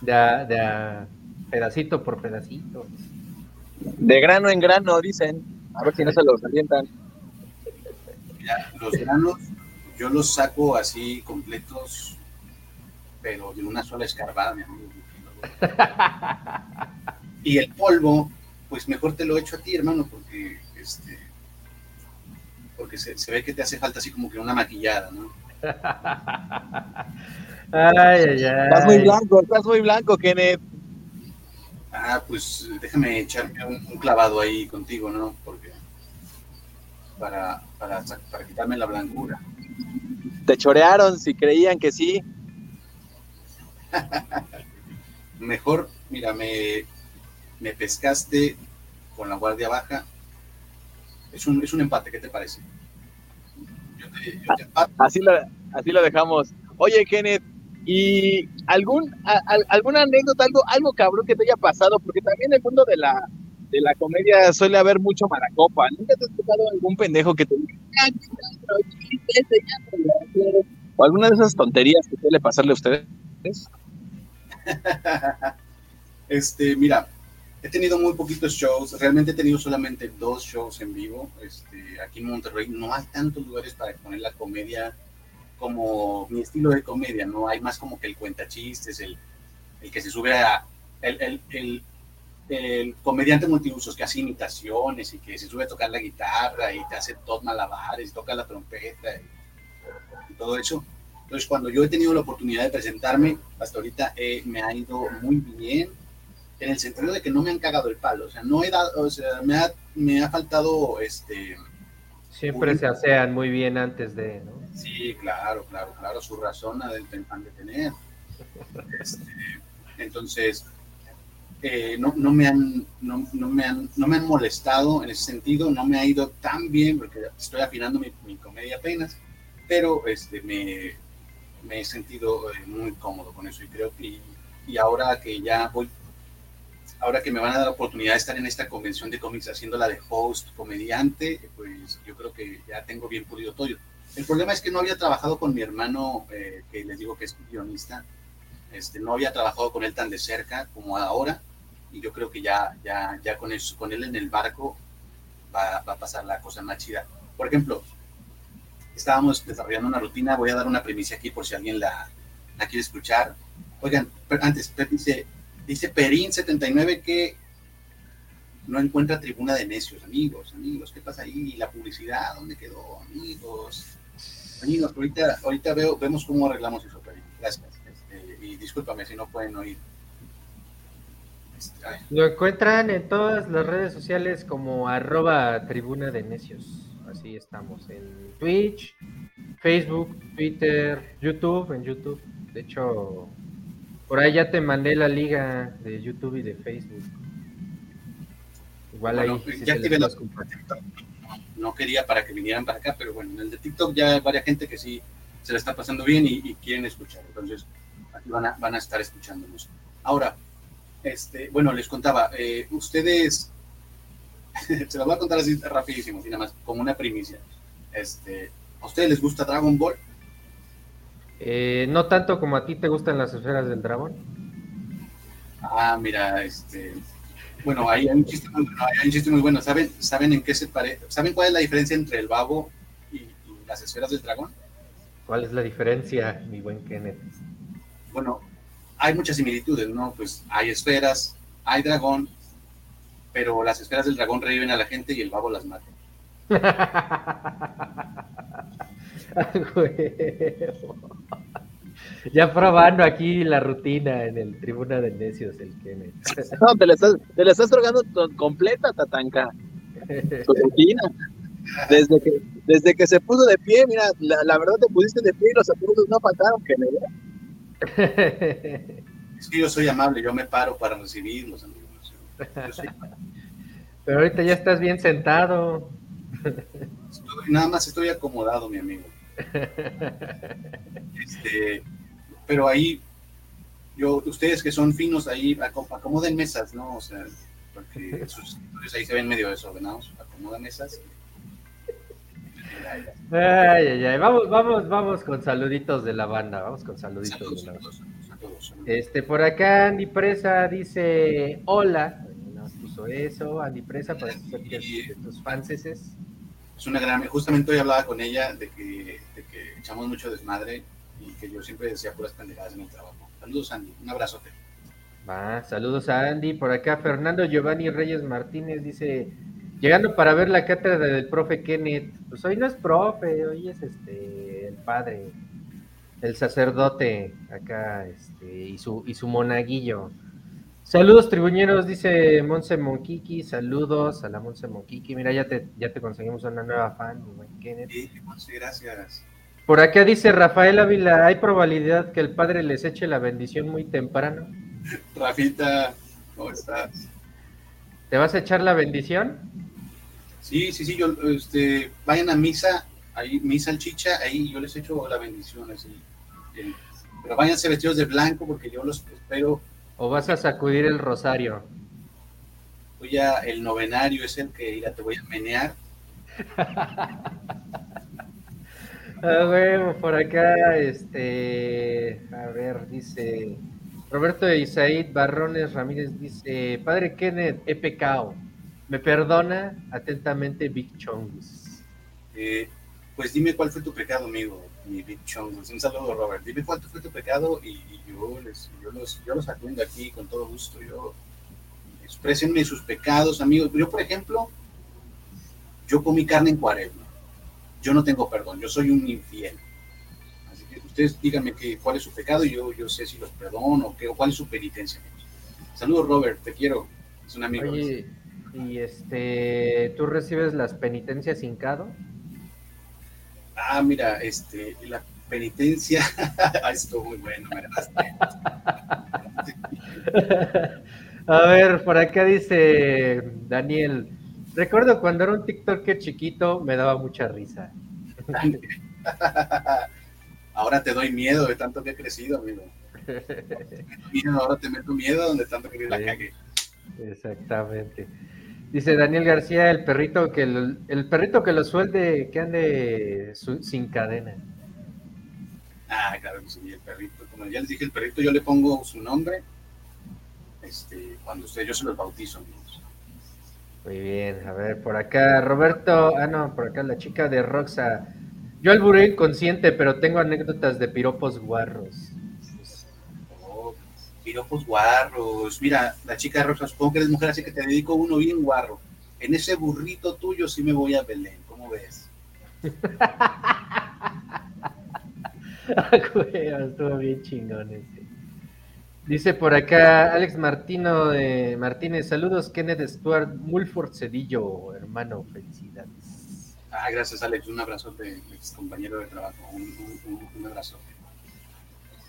De a, de a pedacito por pedacito. De grano en grano, dicen. A ver si no se los alientan. Los granos yo los saco así completos, pero de una sola escarbada, mi amigo. Y el polvo, pues mejor te lo echo a ti, hermano, porque este porque se, se, ve que te hace falta así como que una maquillada, ¿no? ay, ay, ay. Estás muy blanco, estás muy blanco, Kenneth. Ah, pues déjame echarme un, un clavado ahí contigo, ¿no? Porque para, para, para quitarme la blancura. Te chorearon si creían que sí. Mejor, mira, me, me pescaste con la guardia baja es un, es un empate, ¿qué te parece? Yo te, yo te así, lo, así lo dejamos. Oye, Kenneth, ¿y algún, a, a, alguna anécdota, algo, algo cabrón que te haya pasado? Porque también el mundo de la, de la comedia suele haber mucho maracopa. ¿Nunca te has tocado algún pendejo que te diga, o alguna de esas tonterías que suele pasarle a ustedes? este, mira, he tenido muy poquitos shows, realmente he tenido solamente dos shows en vivo. Este, aquí en Monterrey no hay tantos lugares para poner la comedia como mi estilo de comedia, no hay más como que el cuentachistes, el, el que se sube a el, el, el, el, comediante multiusos que hace imitaciones y que se sube a tocar la guitarra y te hace todos malabares, toca la trompeta y, todo eso. Entonces, cuando yo he tenido la oportunidad de presentarme, hasta ahorita eh, me ha ido muy bien, en el sentido de que no me han cagado el palo, o sea, no he dado, o sea, me ha, me ha faltado este... Siempre se asean muy bien antes de, ¿no? Sí, claro, claro, claro, su razón del de tener. Este, entonces, eh, no, me han, no, me han, no me han molestado en ese sentido, no me ha ido tan bien porque estoy afinando mi, comedia apenas, pero este, me, he sentido eh, muy cómodo con eso y creo que y ahora que ya voy ahora que me van a dar la oportunidad de estar en esta convención de cómics haciendo la de host comediante, pues yo creo que ya tengo bien pulido todo. El problema es que no había trabajado con mi hermano, eh, que les digo que es guionista, este, no había trabajado con él tan de cerca como ahora, y yo creo que ya, ya, ya con, eso, con él en el barco va, a pasar la cosa más chida. Por ejemplo, estábamos desarrollando una rutina, voy a dar una premisa aquí por si alguien la, quiere escuchar. Oigan, antes, dice, dice Perín79 que no encuentra tribuna de necios, amigos, amigos, ¿qué pasa ahí? La publicidad, ¿dónde quedó, amigos? Amigos, ahorita, ahorita vemos cómo arreglamos eso, Perín. Gracias. Y discúlpame si no pueden oír. Este, Lo encuentran en todas las redes sociales como arroba tribuna de necios. Así estamos en Twitch, Facebook, Twitter, YouTube, en YouTube. De hecho, por ahí ya te mandé la liga de YouTube y de Facebook. Igual bueno, ahí. Ya activé los No quería para que vinieran para acá, pero bueno, en el de TikTok ya hay varias gente que sí se la está pasando bien y, y quieren escuchar. Entonces, van a, van a estar escuchándonos. Ahora, este, bueno, les contaba, eh, ustedes, se lo voy a contar así rapidísimo, nada más, como una primicia. Este, ¿A ustedes les gusta Dragon Ball? Eh, no tanto como a ti te gustan las esferas del dragón. Ah, mira, este, bueno, hay un chiste muy bueno, hay un chiste muy bueno. ¿Saben, ¿Saben en qué se parece? ¿Saben cuál es la diferencia entre el babo y, y, las esferas del dragón? ¿Cuál es la diferencia, mi buen Kenneth? Bueno, hay muchas similitudes, ¿no? Pues hay esferas, hay dragón, pero las esferas del dragón reviven a la gente y el babo las mata. ya probando aquí la rutina en el Tribuna de Necios, el Kenneth. No, te la estás, te la estás drogando completa, Tatanka. Tu rutina. Desde que, desde que se puso de pie, mira, la, la verdad te pusiste de pie y los aplausos no faltaron, Kenneth. Es que yo soy amable, yo me paro para recibirlos, amigos. Pero ahorita ya estás bien sentado. Estoy, nada más estoy acomodado, mi amigo. Este, pero ahí, yo, ustedes que son finos ahí, acomoden mesas, ¿no? O sea, porque sus ahí se ven medio desordenados, acomodan mesas. Ay, ay, ay. Vamos, vamos, vamos con saluditos de la banda. Vamos con saluditos saludos, de la banda. Saludos, Este, por acá Andy Presa dice hola. Nos puso eso, Andy Presa, para que de tus fans es. una gran. Justamente hoy hablaba con ella de que, de que echamos mucho desmadre y que yo siempre decía puras pendejadas en el trabajo. Saludos, Andy. Un abrazote. Va, saludos a Andy. Por acá Fernando Giovanni Reyes Martínez dice Llegando para ver la cátedra del profe Kenneth. Pues hoy no es profe, hoy es este el padre, el sacerdote acá, este, y su, y su monaguillo. Saludos tribuñeros, dice Monse Monquiqui, saludos a la Monse Monquiqui. Mira, ya te, ya te conseguimos una nueva fan, Kenneth. Sí, Monse, gracias. Por acá dice Rafael Ávila, ¿hay probabilidad que el padre les eche la bendición muy temprano? Rafita, ¿cómo estás? ¿Te vas a echar la bendición? Sí, sí, sí, yo, este, vayan a misa, ahí, misa al chicha, ahí yo les echo la bendición, así. Eh, pero váyanse vestidos de blanco porque yo los espero. ¿O vas a sacudir el rosario? Voy a, el novenario es el que ya te voy a menear. A ver, por acá, este, a ver, dice Roberto Isaid Barrones Ramírez dice, Padre Kenneth, he pecado. ¿Me perdona? Atentamente, Big Chongus. Eh, pues dime cuál fue tu pecado, amigo, mi Big Chongus. Un saludo, Robert. Dime cuál fue tu pecado y, yo, les, yo, los, yo los atiendo aquí con todo gusto. Yo, expresenme sus pecados, amigos. Yo, por ejemplo, yo comí carne en cuaresma yo no tengo perdón, yo soy un infiel. Así que ustedes díganme que, cuál es su pecado y yo, yo sé si los perdono o, qué, o cuál es su penitencia. Saludos, Robert, te quiero. Es un amigo. Oye, y este, ¿tú recibes las penitencias hincado? Ah, mira, este, la penitencia, esto muy bueno, me A ver, por acá dice Daniel, Recuerdo cuando era un TikTok chiquito, me daba mucha risa. ahora te doy miedo de tanto que he crecido, amigo. ahora te meto miedo donde tanto que la cagué. Exactamente. Dice Daniel García, el perrito que el, perrito que lo suelde, que ande sin cadena. Ah, claro que sí, el perrito. Como ya les dije, el perrito yo le pongo su nombre. Este, cuando usted yo se los bautizo, amigos. Muy bien, a ver, por acá, Roberto, ah, no, por acá la chica de Roxa. Yo alburé inconsciente, pero tengo anécdotas de piropos guarros. Oh, piropos guarros. Mira, la chica de Roxa, supongo que eres mujer, así que te dedico uno bien guarro. En ese burrito tuyo sí me voy a Belén, ¿cómo ves? Estuvo bien chingón ese. Dice por acá Alex Martino de Martínez, saludos Kenneth Stuart Mulford Cedillo, hermano, felicidades. Ah, gracias Alex, un abrazo de ex compañero de trabajo, un, abrazo.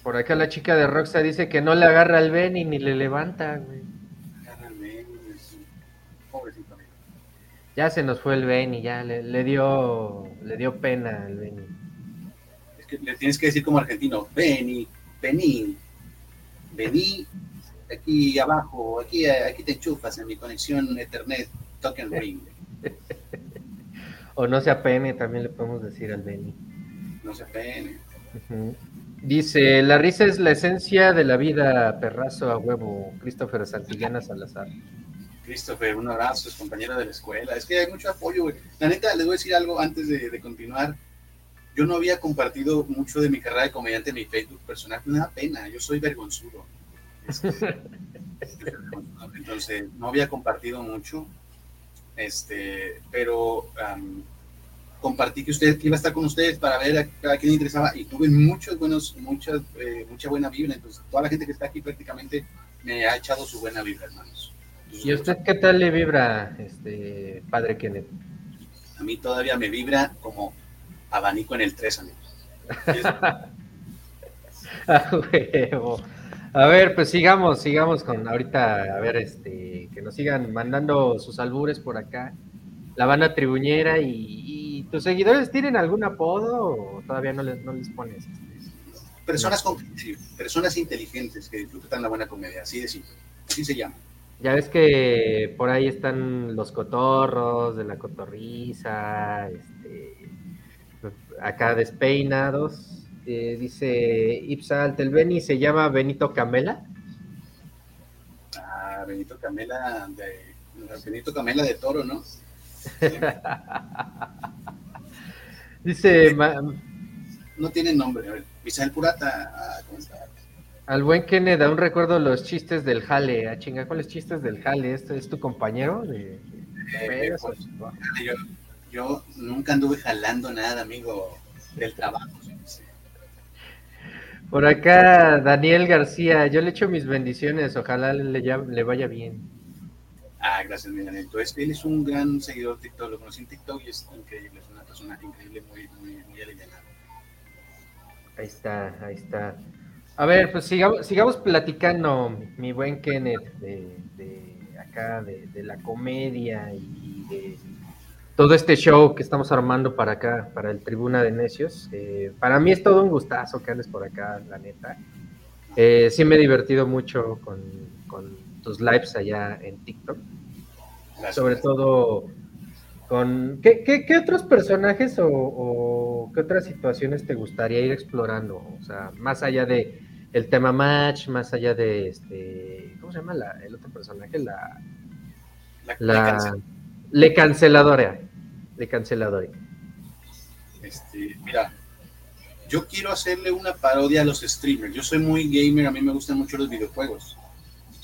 Por acá la chica de Roxa dice que no le agarra al Benny ni le levanta, güey. Agarra al Benny, pobrecito amigo. Ya se nos fue el Benny, ya le, dio le dio pena al Benny. Es que le tienes que decir como argentino, Benny, Benny vení aquí abajo, aquí, aquí te enchufas en mi conexión Ethernet Token Ring. o no se apene, también le podemos decir al Benny. No se apene. Dice, la risa es la esencia de la vida, perrazo a huevo, Christopher Santillana Salazar. Christopher, un abrazo, es compañero de la escuela. Es que hay mucho apoyo, güey. La neta, les voy a decir algo antes de, de continuar yo no había compartido mucho de mi carrera de comediante en mi Facebook personal, me da pena, yo soy vergonzudo. Este, entonces, no había compartido mucho, este, pero compartí que usted iba a estar con ustedes para ver a, quién le interesaba y tuve muchos buenos, muchas, eh, mucha buena vibra. Entonces, toda la gente que está aquí prácticamente me ha echado su buena vibra, hermanos. ¿Y usted qué tal le vibra, este padre Kenneth? A mí todavía me vibra como abanico en el 3, amigos. a ver, pues sigamos, sigamos con ahorita, a ver, este, que nos sigan mandando sus albures por acá. La banda tribuñera y, tus seguidores tienen algún apodo o todavía no les, no les pones? Personas con personas inteligentes que disfrutan la buena comedia, así de simple, así se llama. Ya ves que por ahí están los cotorros de la cotorriza, este, acá despeinados. Eh, dice Ipsa Altelbeni, se llama Benito Camela. Ah, Benito Camela de Benito Camela de Toro, ¿no? dice no tiene nombre, Misael Purata, ah, ¿cómo está? Al buen Kenneth, un recuerdo los chistes del jale. A ah, chinga, ¿cuáles chistes del jale? ¿Este es tu compañero? De, eh, pues, yo nunca anduve jalando nada, amigo, del trabajo. Por acá, Daniel García, yo le echo mis bendiciones, ojalá le, le vaya bien. Ah, gracias, mi Daniel. Entonces, él es un gran seguidor de TikTok, lo conocí en TikTok y es increíble, es una persona increíble, muy, muy. Ahí está, ahí está. A ver, pues sigamos, sigamos platicando, mi buen Kenneth, de, de acá, de, de la comedia y de todo este show que estamos armando para acá, para el Tribuna de Necios. Eh, para mí es todo un gustazo que andes por acá, la neta. Eh, sí me he divertido mucho con, tus lives allá en TikTok. Gracias. Sobre todo con... ¿Qué, qué, qué otros personajes o, o, qué otras situaciones te gustaría ir explorando? O sea, más allá de el tema match, más allá de este... ¿Cómo se llama la, el otro personaje? La... La, La... la cancel- Le Canceladora. Le Canceladora. Este, mira, yo quiero hacerle una parodia a los streamers. Yo soy muy gamer, a mí me gustan mucho los videojuegos.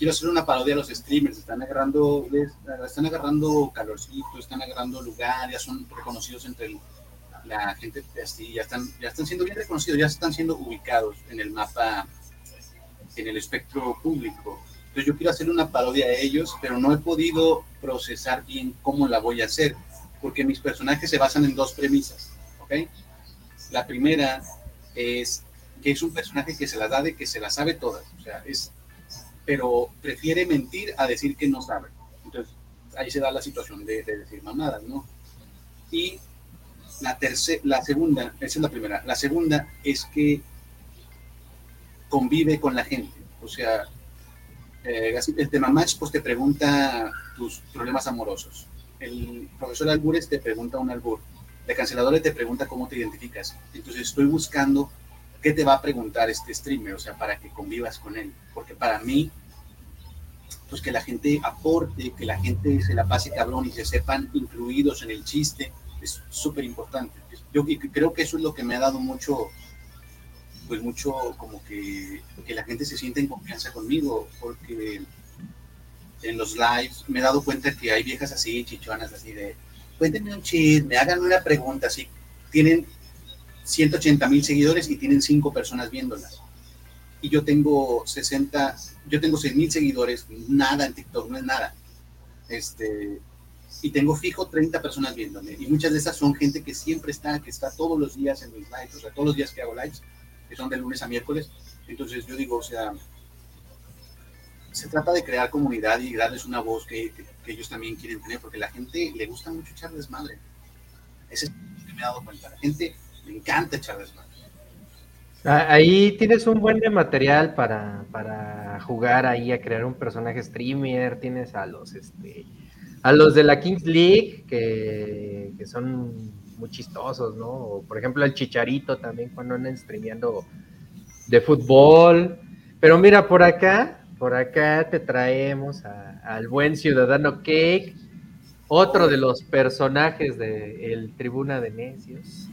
Quiero hacer una parodia a los streamers. Están agarrando, están agarrando calorcito, están agarrando lugar, ya son reconocidos entre la gente, así, ya están, ya están siendo bien reconocidos, ya están siendo ubicados en el mapa, en el espectro público. Entonces yo quiero hacer una parodia a ellos, pero no he podido procesar bien cómo la voy a hacer, porque mis personajes se basan en dos premisas, ¿ok? La primera es que es un personaje que se la da de que se la sabe todas, o sea, es, pero prefiere mentir a decir que no sabe. Entonces ahí se da la situación de, de decir mamadas, ¿no? Y la tercera, la segunda, esa es la primera. La segunda es que convive con la gente, o sea, eh, el tema match pues te pregunta tus problemas amorosos. El profesor Albures te pregunta un albur. La canceladora te pregunta cómo te identificas. Entonces estoy buscando qué te va a preguntar este streamer, o sea, para que convivas con él. Porque para mí, pues que la gente aporte, que la gente se la pase cabrón y se sepan incluidos en el chiste, es súper importante. Yo creo que eso es lo que me ha dado mucho, pues mucho como que, que la gente se siente en confianza conmigo, porque en los lives me he dado cuenta que hay viejas así, chichonas, así de, cuéntenme un chisme, hagan una pregunta, así, tienen 180 mil seguidores y tienen 5 personas viéndolas. Y yo tengo 60, yo tengo 6 mil seguidores, nada en TikTok, no es nada. Este, y tengo fijo 30 personas viéndome. Y muchas de esas son gente que siempre está, que está todos los días en mis lives, o sea, todos los días que hago lives, que son de lunes a miércoles. Entonces yo digo, o sea, se trata de crear comunidad y darles una voz que, que, ellos también quieren tener, porque la gente le gusta mucho echar desmadre. Ese es lo que me he dado cuenta. La gente le encanta desmadre. Ah, Ahí tienes un buen de material para, para jugar ahí a crear un personaje streamer, tienes a los este a los de la Kings League que, que son muy chistosos, ¿no? O, por ejemplo el Chicharito también cuando andan streameando de fútbol. Pero mira, por acá, por acá te traemos al buen ciudadano Cake, otro de los personajes de El Tribuna de Necios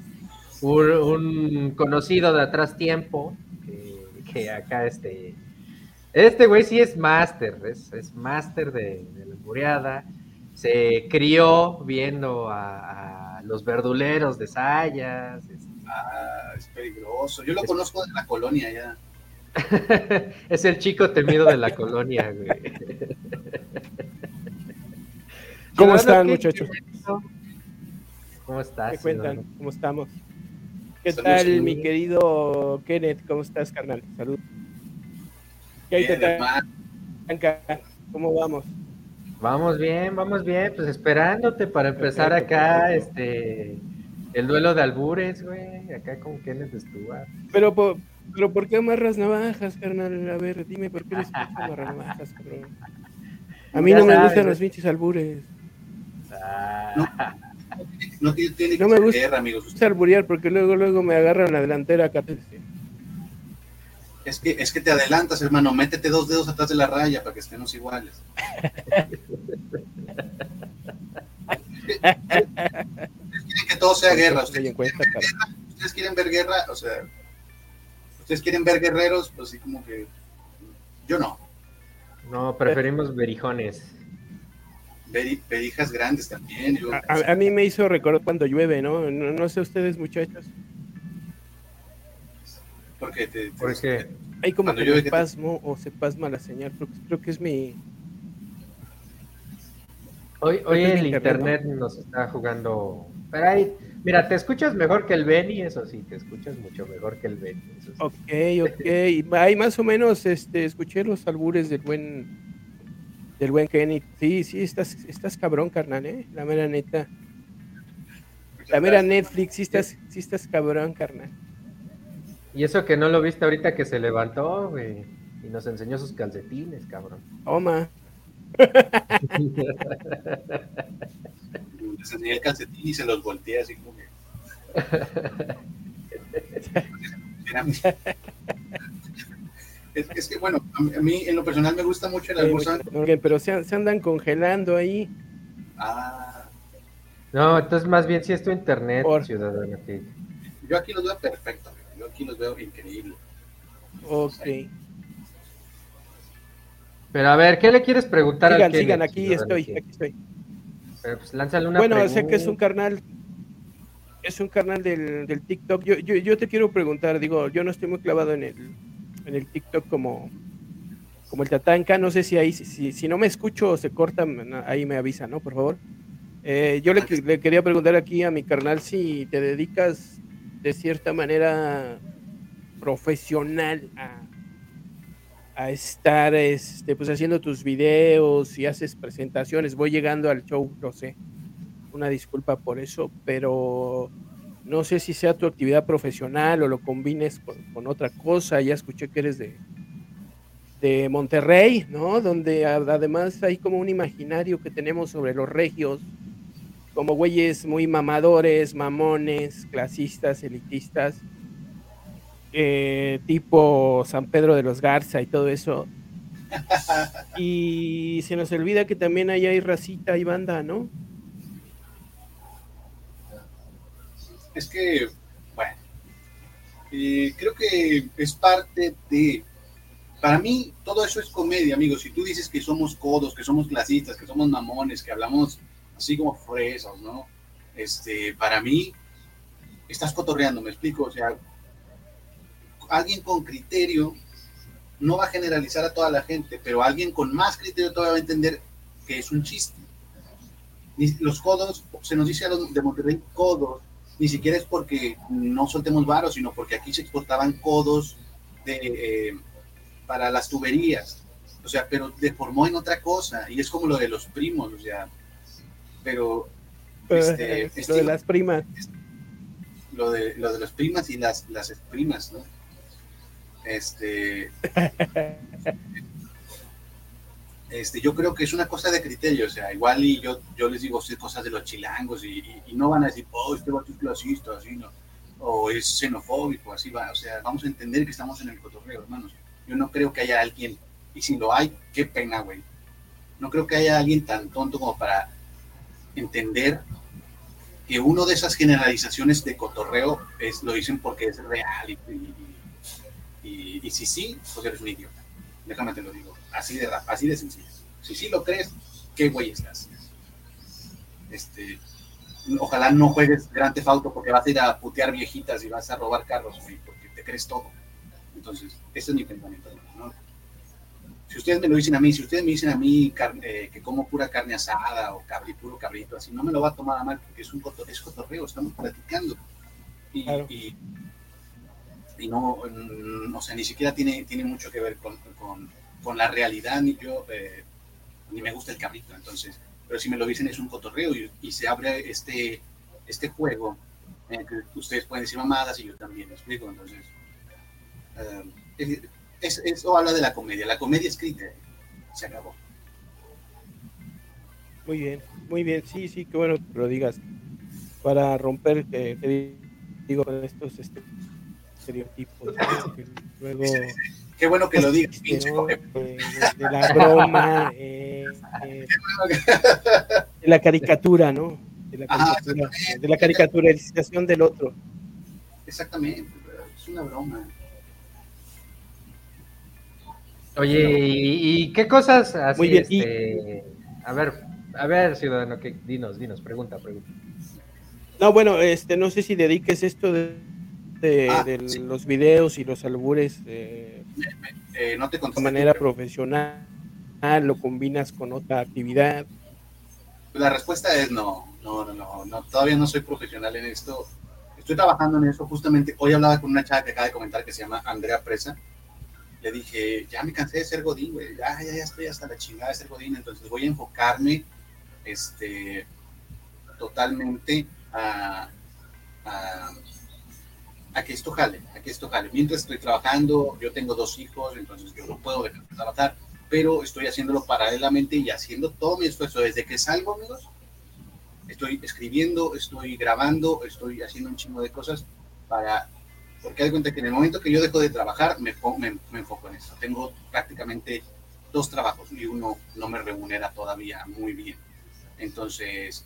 un, un conocido de atrás tiempo, que, que acá este, este güey sí es máster, es, es máster de, de la muriada, se crió viendo a, a los verduleros de Sayas, este, Ah, es peligroso. Yo lo conozco de la colonia ya. es el chico temido de la colonia, güey. ¿Cómo están, ¿qué- muchachos? ¿Cómo estás? ¿Qué cuentan? ciudadano? ¿Cómo estamos? ¿Qué Salud, tal, mi querido Kenneth? ¿Cómo estás, carnal? Salud. ¿Qué hay. Blanca? ¿Cómo vamos? Vamos bien, vamos bien, pues esperándote para empezar Perfecto, acá, perfecto. este, el duelo de albures, güey, acá con Kenneth Stewart. Pero, po- pero ¿por qué amarras navajas, carnal? A ver, dime, ¿por qué les gusta amarrar navajas, cabrón? A mí Ya no me gustan güey. los pinches albures. Ah, No tiene, tiene que No me ser gusta. guerra, amigos. Alburear porque luego, luego me agarran la delantera acá. Es que, es que te adelantas, hermano. Métete dos dedos atrás de la raya para que estemos iguales. Ustedes quieren que todo sea guerra. Ustedes, cuenta, cara. ustedes quieren ver guerra, o sea, ustedes quieren ver guerreros, pues sí, como que yo no. no, preferimos berijones. Ver, verijas grandes también. yo- A, a- mí me hizo recordar cuando llueve, ¿no? No, no sé ustedes, muchachos. porque te, te- Porque Hay como Cuando que llueve, me ¿qué te- pasmo o se pasma la señal. Creo, que- creo que es mi... hoy, hoy el internet nos está jugando. Pero ahí, mira, te escuchas mejor que el Benny, eso sí, te escuchas mucho mejor que el Benny. eso sí. Ok, ok. Ahí más o menos este, escuché los albures del buen del buen Kenny. Sí, sí, estás, estás cabrón, carnal, ¿eh? La mera neta. La mera Netflix, sí estás, sí estás cabrón, carnal. Y eso que no lo viste ahorita que se levantó, güey, y nos enseñó sus calcetines, cabrón. Toma. Les enseñé el calcetín y se los volteé así como que. Es, es que, bueno, a mí, a mí en lo personal me gusta mucho el almorzar. Ok, pero se, se andan congelando ahí. Ah, No, entonces más bien si es tu internet, Por- ciudadano. que- yo aquí los veo perfecto, yo aquí los veo increíble. Ok. Pero a ver, ¿qué le quieres preguntar Sigan, al Kenneth, sigan, aquí ciudadano? estoy, aquí estoy. Pero pues lánzale una Bueno, pregunta. sé que es un carnal, es un carnal del, del TikTok. Yo, yo, yo te quiero preguntar, digo, yo no estoy muy clavado en el, en el TikTok como, como el Tatanka. No sé si ahí, si, si, no me escucho o se corta, ahí me avisa, ¿no? Por favor. Eh, yo le, que- le quería preguntar aquí a mi carnal si te dedicas de cierta manera profesional a, estar este, pues haciendo tus videos y haces presentaciones. Voy llegando al show, lo sé. Una disculpa por eso, pero no sé si sea tu actividad profesional o lo combines con, con otra cosa. Ya escuché que eres de, de Monterrey, ¿no? Donde además hay como un imaginario que tenemos sobre los regios, como güeyes muy mamadores, mamones, clasistas, elitistas, eh, tipo San Pedro de los Garza y todo eso. Y se nos olvida que también ahí hay racita y banda, ¿no? Es que, bueno, eh, creo que es parte de... Para mí, todo eso es comedia, amigos. Si tú dices que somos codos, que somos clasistas, que somos mamones, que hablamos así como fresas, ¿no? Este, para mí, estás cotorreando, me explico. O sea, alguien con criterio no va a generalizar a toda la gente, pero alguien con más criterio todavía va a entender que es un chiste. Los codos, se nos dice a los de Monterrey codos, ni siquiera es porque no soltemos varos, sino porque aquí se exportaban codos de, eh, para las tuberías. O sea, pero deformó en otra cosa, y es como lo de los primos, o sea, pero Este, lo este- de las primas. lo de, lo de las primas y las, las primas, ¿no? Este, este, yo creo que es una cosa de criterio, o sea, igual y yo, yo les digo cosas de los chilangos y, y- no van a decir, oh, este vato es clasista, así, ¿no? O es xenofóbico, así va, o sea, vamos a entender que estamos en el cotorreo, hermanos. Yo no creo que haya alguien, y si lo hay, qué pena, güey. No creo que haya alguien tan tonto como para entender que uno de esas generalizaciones de cotorreo es, lo dicen porque es real y- y- y si sí, pues eres un idiota. Déjame te lo digo. Así de, así de sencillo. Si sí lo crees, qué güey estás. Este, ojalá no juegues Grand Theft Auto porque vas a ir a putear viejitas y vas a robar carros, güey, porque te crees todo. Entonces, ese es mi pensamiento. ¿no? Si ustedes me lo dicen a mí, si ustedes me dicen a mí eh, que como pura carne asada o cabri, puro cabrito, así, no me lo va a tomar a mal porque es un coto- es cotorreo, estamos platicando. Y, Claro. y, y no, mm, o sea, ni siquiera tiene, tiene mucho que ver con, con, con la realidad, ni yo, eh, ni me gusta el cabrito, entonces, pero si me lo dicen es un cotorreo y, se abre este, este juego en el que ustedes pueden decir mamadas y yo también, ¿me explico? Entonces, eh, es- es- eso habla de la comedia, la comedia escrita, se acabó. Muy bien, muy bien. Sí, sí, qué bueno que lo digas. Para romper, eh, digo, con estos este, estereotipos. ¿no? Que luego, Qué bueno que lo digas, este, pinche Eh, de, de la broma, eh, eh, de la caricatura, ¿no? De la caricatura, de la caricaturización del otro. Exactamente, es una broma. Oye, ¿y, y qué cosas así? Muy bien, y- este, A ver, a ver, ciudadano, que dinos, dinos, pregunta, pregunta. No, bueno, este, no sé si dediques esto de, de- Ah, de sí. los videos y los albures eh, Eh, no te de manera pero profesional, lo combinas con otra actividad. La respuesta es no, no, no, no, no, todavía no soy profesional en esto. Estoy trabajando en eso. Justamente hoy hablaba con una chava que acaba de comentar que se llama Andrea Presa. Le dije, ya me cansé de ser Godín, güey. Ya, ya, ya estoy hasta la chingada de ser Godín. Entonces voy a enfocarme este, totalmente a, a, a que esto jale, a que esto jale. Mientras estoy trabajando, yo tengo dos hijos, entonces yo no puedo dejar de trabajar. pero estoy haciéndolo paralelamente y haciendo todo mi esfuerzo desde que salgo, amigos. Estoy escribiendo, estoy grabando, estoy haciendo un chingo de cosas para porque hay cuenta que en el momento que yo dejo de trabajar, me, me, me, enfoco en eso. Tengo prácticamente dos trabajos y uno no me remunera todavía muy bien. Entonces,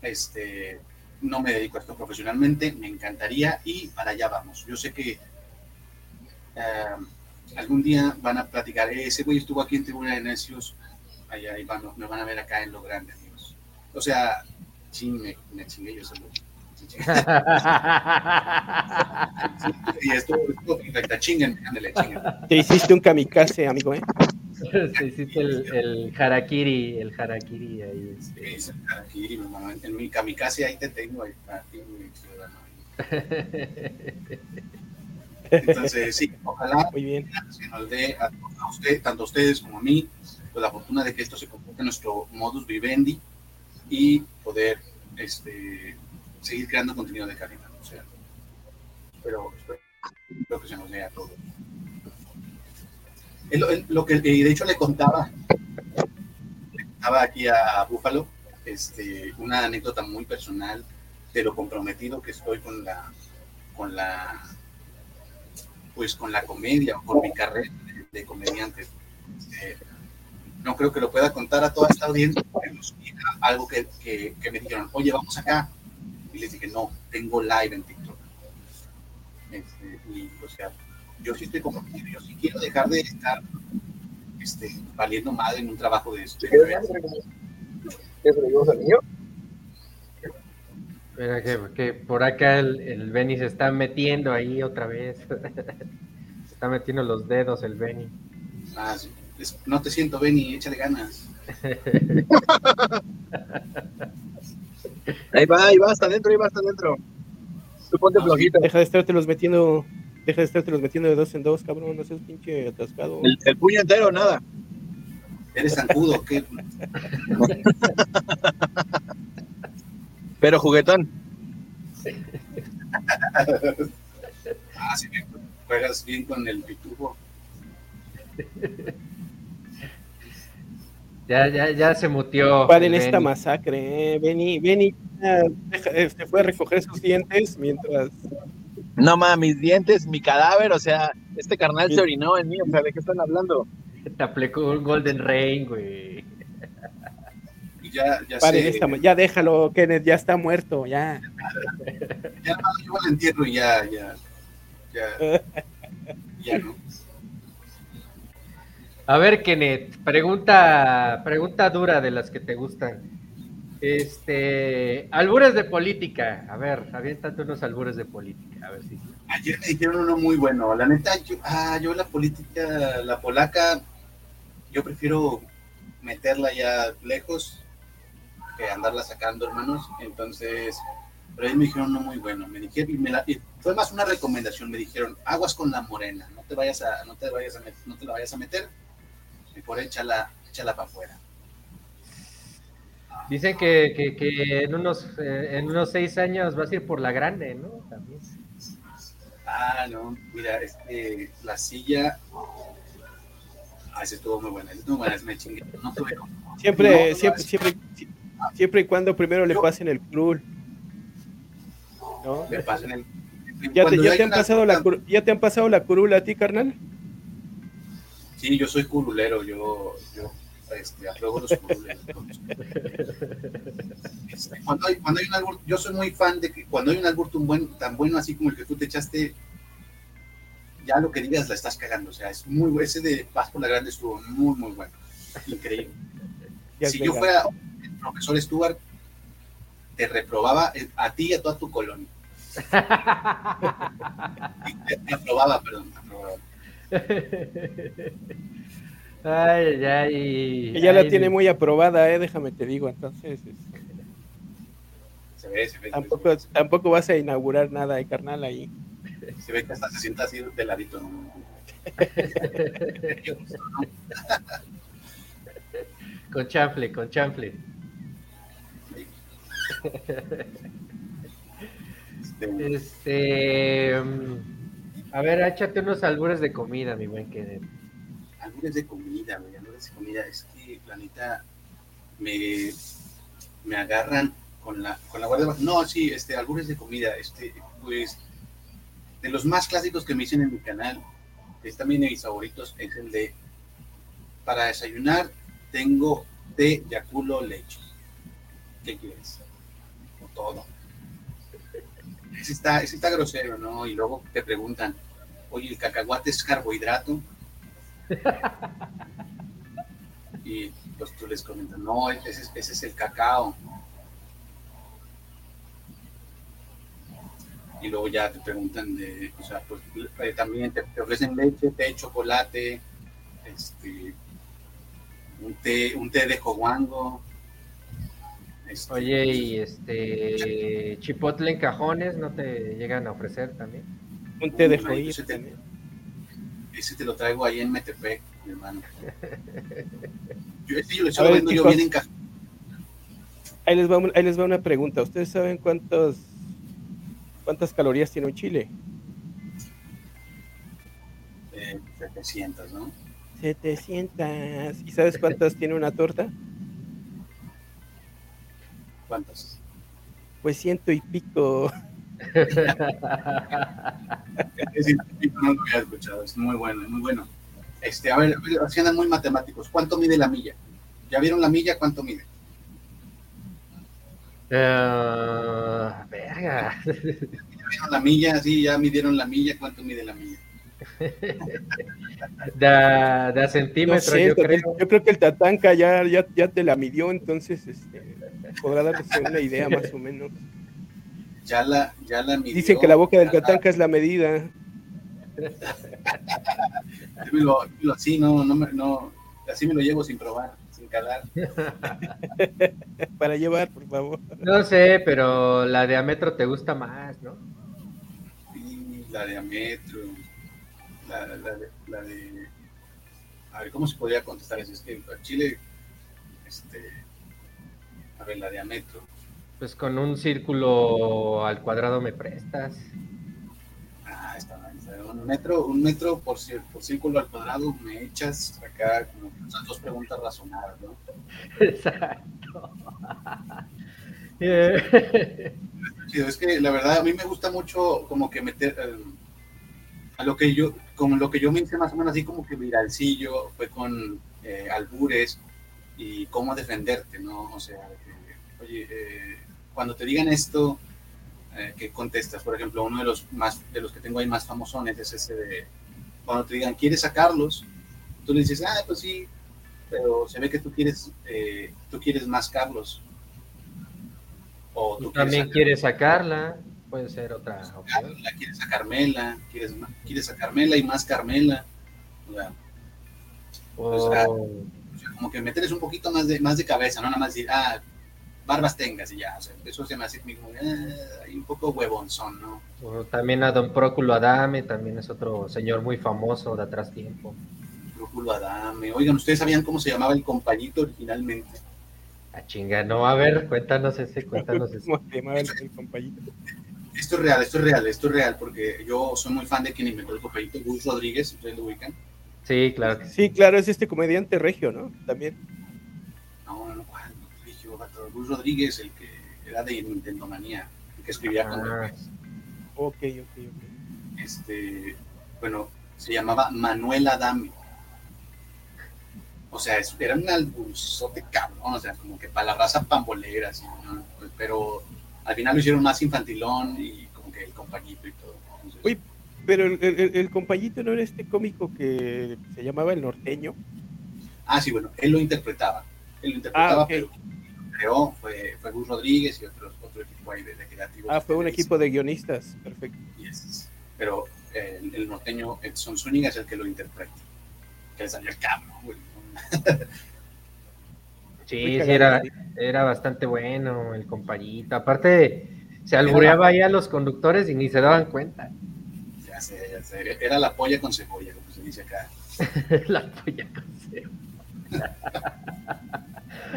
este, no me dedico a esto profesionalmente, me encantaría y para allá vamos. Yo sé que eh, algún día van a platicar, eh, ese güey estuvo aquí en Tribuna de Necios, allá van, me van a ver acá en lo grande, amigos. O sea, sí, me, me chingué yo solo. y esto, esto perfecta, chinguen, ándale, chinguen. Te hiciste un kamikaze, amigo, ¿eh? Te hiciste el, el harakiri, el harakiri ahí. Este. Sí, el harakiri, mamá. En mi kamikaze ahí te tengo, ahí para ti, mi. Entonces, sí, ojalá Muy bien. se nos dé a, a usted, tanto a ustedes como a mí, pues la fortuna de que esto se convierta en nuestro modus vivendi y poder este, seguir creando contenido de calidad. O sea, pero espero, espero que se nos dé a todos. Es lo, que y de hecho le contaba, le aquí a Búfalo este, una anécdota muy personal de lo comprometido que estoy con la, con la, pues con la comedia o con mi carrera de, comediante. Eh, no creo que lo pueda contar a toda esta audiencia, pero algo que, que, que, me dijeron, oye, vamos acá. Y les dije, no, tengo live en TikTok. Este, y, o sea, yo sí estoy comprometido, yo sí quiero dejar de estar este, valiendo madre en un trabajo de esto. ¿Qué se al niño? Mira que, que, por acá el, el Benny se está metiendo ahí otra vez. se está metiendo los dedos el Benny. Ah, sí. No te siento, Benny, échale ganas. ahí va, ahí va, hasta adentro, ahí va, hasta adentro. Tú ponte flojito. Deja de estarte los metiendo, deja de estarte los metiendo de dos en dos, cabrón, no seas pinche atascado. El, el puño entero, nada. Eres zancudo, ¿qué? Pero juguetón. ah, sí, juegas bien con el pitufo. Ya, ya, ya se mutió. Paren esta masacre, eh. Benny, Benny se fue a recoger sus dientes mientras. No mames, mis dientes, mi cadáver, o sea, este carnal se orinó en mí, o sea, ¿de qué están hablando? Te aplicó un Golden Rain, güey. Ya, ya Paren sé. ya déjalo, Kenneth, ya está muerto, ya. Ya no, yo lo entierro y ya, ya. Ya, ya no. A ver, Kenneth, pregunta, pregunta dura de las que te gustan. Este, albures de política. A ver, aviéntate unos albures de política, a ver si. Ayer me dijeron uno muy bueno. La neta, yo, ah, yo la política, la polaca, yo prefiero meterla ya lejos que andarla sacando, hermanos. Entonces, pero ellos me dijeron uno muy bueno. Me dijeron, fue más una recomendación. Me dijeron, aguas con la morena, no te vayas a, no te vayas a, no te la vayas a meter. Mejor échala, échala para afuera. Dicen que, que, que en, unos, eh, en unos seis años vas a ir por la grande, ¿no? También. Ah, no, mira, este, la silla. Ah, esa estuvo muy buena, estuvo buena, me chingué. No tuve como- Siempre, No, no, siempre, siempre, siempre y cuando primero le Yo- pasen el crul. ¿No? me pasan el. ¿Ya te, ya te han pasado la cur- ¿Ya te han pasado la curula a ti, carnal? Sí, yo soy curulero, yo, yo este, los curuleros. Este, cuando, hay, cuando hay un yo soy muy fan de que cuando hay un albur tan, buen, tan bueno así como el que tú te echaste, ya lo que digas la estás cagando. O sea, es muy bu- ese de Paz por la Grande estuvo muy, muy bueno. Increíble. Si yo fuera el profesor Stuart, te reprobaba a ti y a toda tu colonia. Te, te aprobaba, perdón, aprobaba. Ay, ay, ay. Que ya la tiene muy aprobada, eh, déjame te digo, entonces este, Se ve, se ve. tampoco, tampoco vas a inaugurar nada, eh, carnal, ahí. Se ve que hasta se sienta así de ladito. ¿no? Con chanfle, con chanfle. Este, Este. mm, A ver, échate unos albures de comida, mi buen Kenneth. Albures de comida, güey, albures de comida. Es que, la neta, me, me agarran con la, con la guardia baja. No, sí, este, albures de comida. Este, pues, de los más clásicos que me dicen en mi canal, es también de mis favoritos, es el de, para desayunar, tengo té, yaculo, leche. ¿Qué quieres? O todo. Está, ese está grosero, ¿no? Y luego te preguntan, oye, ¿el cacahuate es carbohidrato? Y pues tú les comentas, no, ese, es- ese es el cacao. Y luego ya te preguntan de, o sea, pues eh, también te, te ofrecen leche, té, chocolate, este, un té, un té de joguango. este, Oye, y este chipotle en cajones, ¿no te llegan a ofrecer también? Un té de joyita ese te lo traigo ahí en Metepec, mi hermano. Yo ese yo lo estoy viendo yo bien en casa. Ahí les, va, ahí les va una pregunta. ¿Ustedes saben cuántos, cuántas calorías tiene un chile? Eh, 700, ¿no? 700. ¿Y sabes cuántas tiene una torta? ¿Cuántos? Pues ciento y pico. Ese no lo había escuchado, es muy bueno, es muy bueno. Este, a ver, andan muy matemáticos. ¿Cuánto mide la milla? ¿Ya vieron la milla? ¿Cuánto mide? Ah, verga. ¿Ya vieron la milla? Sí, ya midieron la milla. ¿Cuánto mide la milla? De, a- de a No centímetro, sé, yo creo. yo creo que el Tatanka ya, ya, ya te la midió, entonces este, podrá darles una idea más o menos. Ya la, ya la midió. Dicen que la boca del la- Tatanka es la medida. dímelo- dímelo así, no, no, me- no, así me lo llevo sin probar, sin calar. Para llevar, por favor. No sé, pero la diámetro te gusta más, ¿no? La diámetro, la, la, de, la de- A ver, ¿cómo se podría contestar eso? Es que a Chile, este, a ver, la diámetro. Pues con un círculo al cuadrado me prestas. Ah, está bien, está. Un metro, un metro por, por círculo al cuadrado, me echas acá como esas dos preguntas razonadas, ¿no? Exacto. Eh, Sí, es que la verdad a mí me gusta mucho como que meter eh, a lo que yo, como lo que yo me hice más o menos así como que viralcillo fue con eh, albures y cómo defenderte, ¿no? O sea, que, oye, eh, cuando te digan esto, eh, ¿qué contestas? Por ejemplo, uno de los más de los que tengo ahí más famosones es ese de cuando te digan, ¿quieres sacarlos? Tú le dices, ah, pues sí, pero se ve que tú quieres, eh, tú quieres más Carlos. O tú tú también sacar- quieres sacarla, puede ser otra opción. Carla, quieres a Carmela, quieres, quieres a Carmela y más Carmela. O sea, O, sea, o sea, como que meterles un poquito más de, más de cabeza, no nada más decir, ah, barbas tengas y ya. O sea, eso se me hace como, ah, un poco huevonzón, ¿no? también a Don Próculo Adame, también es otro señor muy famoso de atrás tiempo. Rúculo Adame. Oigan, ¿ustedes sabían cómo se llamaba el compañito originalmente? A chinga, no, a ver, cuéntanos ese, cuéntanos ese. ¿Cómo se llamaba el, el compañito? Esto es real, esto es real, esto es real, porque yo soy muy fan de quien inventó el compañito, Gus Rodríguez, ustedes lo ubican. Sí, claro. Sí, claro, es este comediante regio, ¿no? También. Gus Rodríguez, el que era de Nintendo Manía, el que escribía con Ah. Derbez. Ok, ok, ok. este, bueno, se llamaba Manuel Adame. O sea, era un albunzote cabrón, o sea, como que para la raza pambolera, así, ¿no? Pero al final lo hicieron más infantilón y como que el compañito y todo. Entonces, Uy, Pero el, el, el compañito no era este cómico que se llamaba El Norteño. Ah, sí, bueno, él lo interpretaba. Él lo interpretaba, Ah, pero creó fue, fue Gus Rodríguez y otros, otro equipo ahí de, de creativos. Ah, fue un equipo de guionistas. Perfecto. Yes. Pero eh, el, el norteño Edson Zúñiga es el que lo interpreta. Que le salió el cabrón, güey. Sí, sí, era, era bastante bueno el compañito. Aparte, se albureaba ahí a los conductores y ni se daban cuenta. Ya sé, ya sé. Era la polla con cebolla, como se dice acá. La polla con cebo.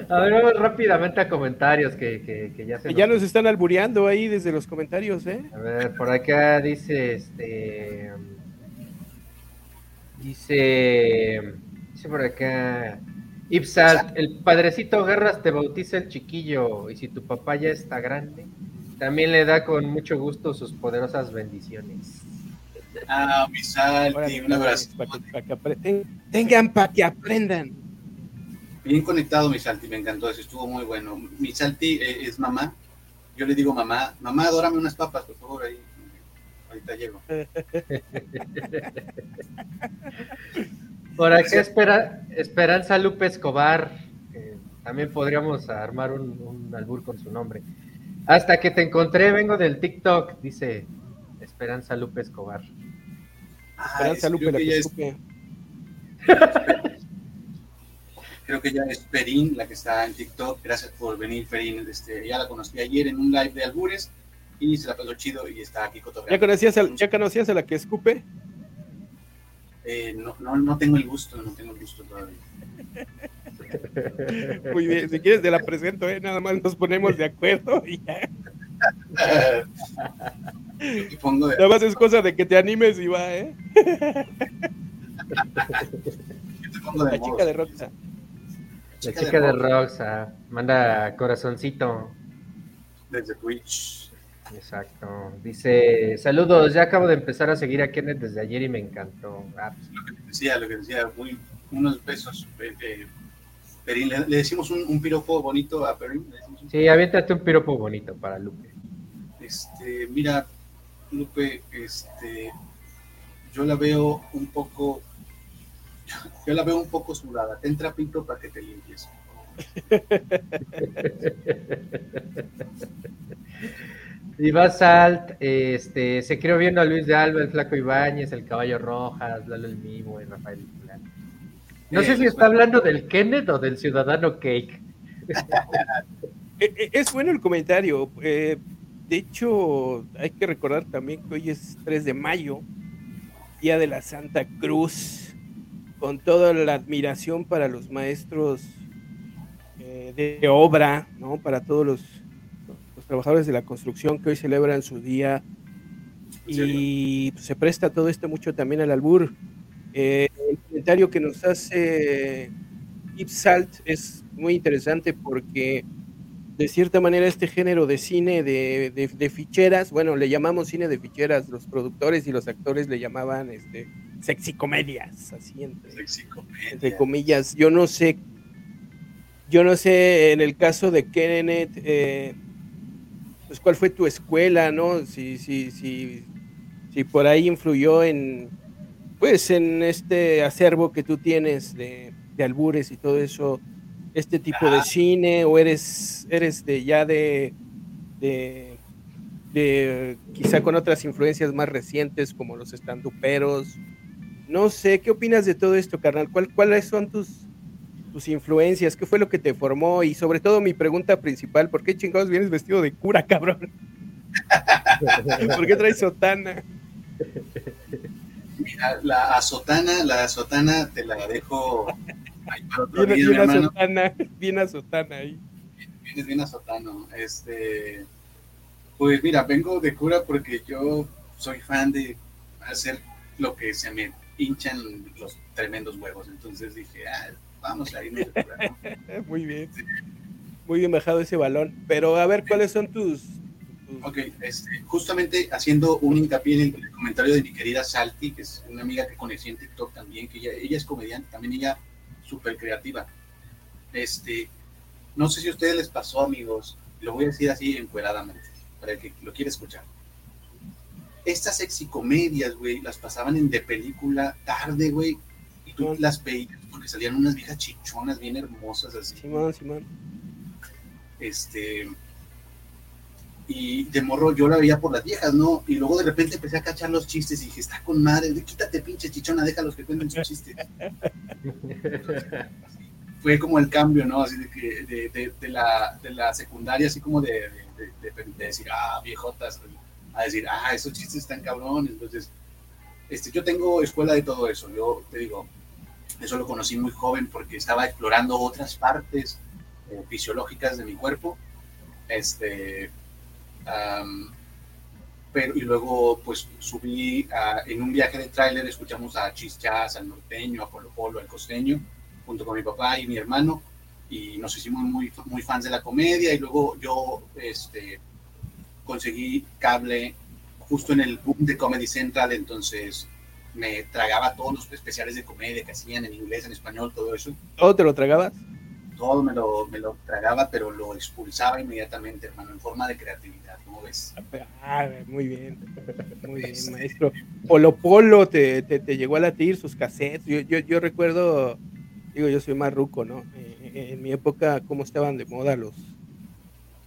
A ver, vamos rápidamente a comentarios que, que, que ya se Que ya nos están albureando ahí desde los comentarios, ¿eh? A ver, por acá dice este. Dice Dice por acá. Ipsalt, el padrecito Garras te bautiza el chiquillo y si tu papá ya está grande, también le da con mucho gusto sus poderosas bendiciones. Ah, mi Salti, un abrazo. tengan para que aprendan. Bien conectado, mi Salti, me encantó eso, estuvo muy bueno. Mi Salti eh, es mamá. Yo le digo, mamá, mamá, adórame unas papas, por favor, ahí. Ahorita llego. Por acá espera, Esperanza Lupe Escobar. también podríamos armar un, un, albur con su nombre. Hasta que te encontré, vengo del TikTok, dice Esperanza Lupe Escobar. Esperanza Lupe, la que, es... Creo que ya es Perín la que está en TikTok. Gracias por venir, Perín. Este, ya la conocí ayer en un live de albures y se la pasó chido y está aquí ¿Ya conocías, ¿Ya conocías a la que escupe? Eh, no, no, no tengo el gusto, no tengo el gusto todavía. Muy bien, si quieres te la presento, ¿eh? nada más nos ponemos de acuerdo y ya. nada más es cosa de que te animes y va, ¿eh? la chica de La chica de Roxa, manda corazoncito. Desde Twitch. Exacto. Dice, saludos, ya acabo de empezar a seguir a Kenneth desde ayer y me encantó. Ah, pues, lo que decía, lo que decía, muy, unos besos. Eh, Perín, ¿le, decimos un, un, piropo bonito a Perín? Sí, aviéntate un piropo bonito para Lupe. Este, mira, Lupe, este, yo la veo un poco, yo la veo un poco sudada. Ten trapito para que te limpies. Iván Salt, este, se creó viendo a Luis de Alba, el Flaco Ibáñez, el Caballo Rojas, Lalo el Mimo y Rafael Plan. No sé si está hablando del Kenneth o del Ciudadano Cake. Eh, eh, es bueno el comentario. Eh, de hecho, hay que recordar también que hoy es 3 de mayo, Día de la Santa Cruz, con toda la admiración para los maestros de obra, ¿no? Para todos los trabajadores de la construcción que hoy celebran su día y pues, se presta todo esto mucho también al albur. Eh, el comentario que nos hace Ipsalt es muy interesante porque de cierta manera este género de cine de, de, ficheras, bueno, le llamamos cine de ficheras, los productores y los actores le llamaban este, sexy comedias, así entre, entre comillas. Yo no sé, yo no sé en el caso de Kenneth, eh, pues cuál fue tu escuela, ¿no? Si, si, si, si por ahí influyó en, pues en este acervo que tú tienes de, albures y todo eso, este tipo de cine, o eres, eres de ya de, de, de quizá con otras influencias más recientes como los estanduperos. No sé, ¿qué opinas de todo esto, carnal? ¿Cuál, ¿Cuáles son tus, tus influencias, qué fue lo que te formó y sobre todo mi pregunta principal, ¿por qué chingados vienes vestido de cura, cabrón? ¿Por qué traes sotana? Mira, la azotana, la azotana te la dejo otro bien, bien azotana, bien azotana ahí. Vienes bien azotano. Este, pues mira, vengo de cura porque yo soy fan de hacer lo que se me hinchan los tremendos huevos. Entonces dije, ah, vamos a ir. Muy bien. Muy bien bajado ese balón. Pero a ver, ¿cuáles son tus... Ok, este, justamente haciendo un hincapié en el comentario de mi querida Salti, que es una amiga que conocí en TikTok también, que ella, ella es comediante, también ella súper creativa. Este, no sé si a ustedes les pasó, amigos, lo voy a decir así encueradamente, para el que lo quiera escuchar. Estas sexicomedias, güey, las pasaban en de película tarde, güey, y tú las veías porque salían unas viejas chichonas bien hermosas así. Simón, Simón. Este. Y de morro yo la veía por las viejas, ¿no? Y luego de repente empecé a cachar los chistes y dije, está con madre, quítate pinche chichona, déjalos que cuenten sus chistes. fue como el cambio, ¿no? Así de que de, de, la, de la secundaria, así como de, de, decir, ah, viejotas, a decir, ah, esos chistes están cabrones. Entonces, este, yo tengo escuela de todo eso. Yo te digo, eso lo conocí muy joven porque estaba explorando otras partes eh, fisiológicas de mi cuerpo. Este, pero y luego pues subí en un viaje de tráiler, escuchamos a Chichas, al norteño, a Polo Polo, al costeño, junto con mi papá y mi hermano, y nos hicimos muy, muy fans de la comedia, y luego yo este, conseguí cable justo en el boom de Comedy Central, entonces me tragaba todos los especiales de comedia que hacían en inglés, en español, todo eso ¿Todo te lo tragabas? Todo me lo, me lo tragaba, pero lo expulsaba inmediatamente, hermano, en forma de creatividad, ¿cómo ves? Ah, muy bien, muy bien, maestro. Polo Polo te, te, te llegó a latir sus cassettes. Yo, yo, yo recuerdo, digo, yo soy más ruco, ¿no? Eh, en mi época, cómo estaban de moda los,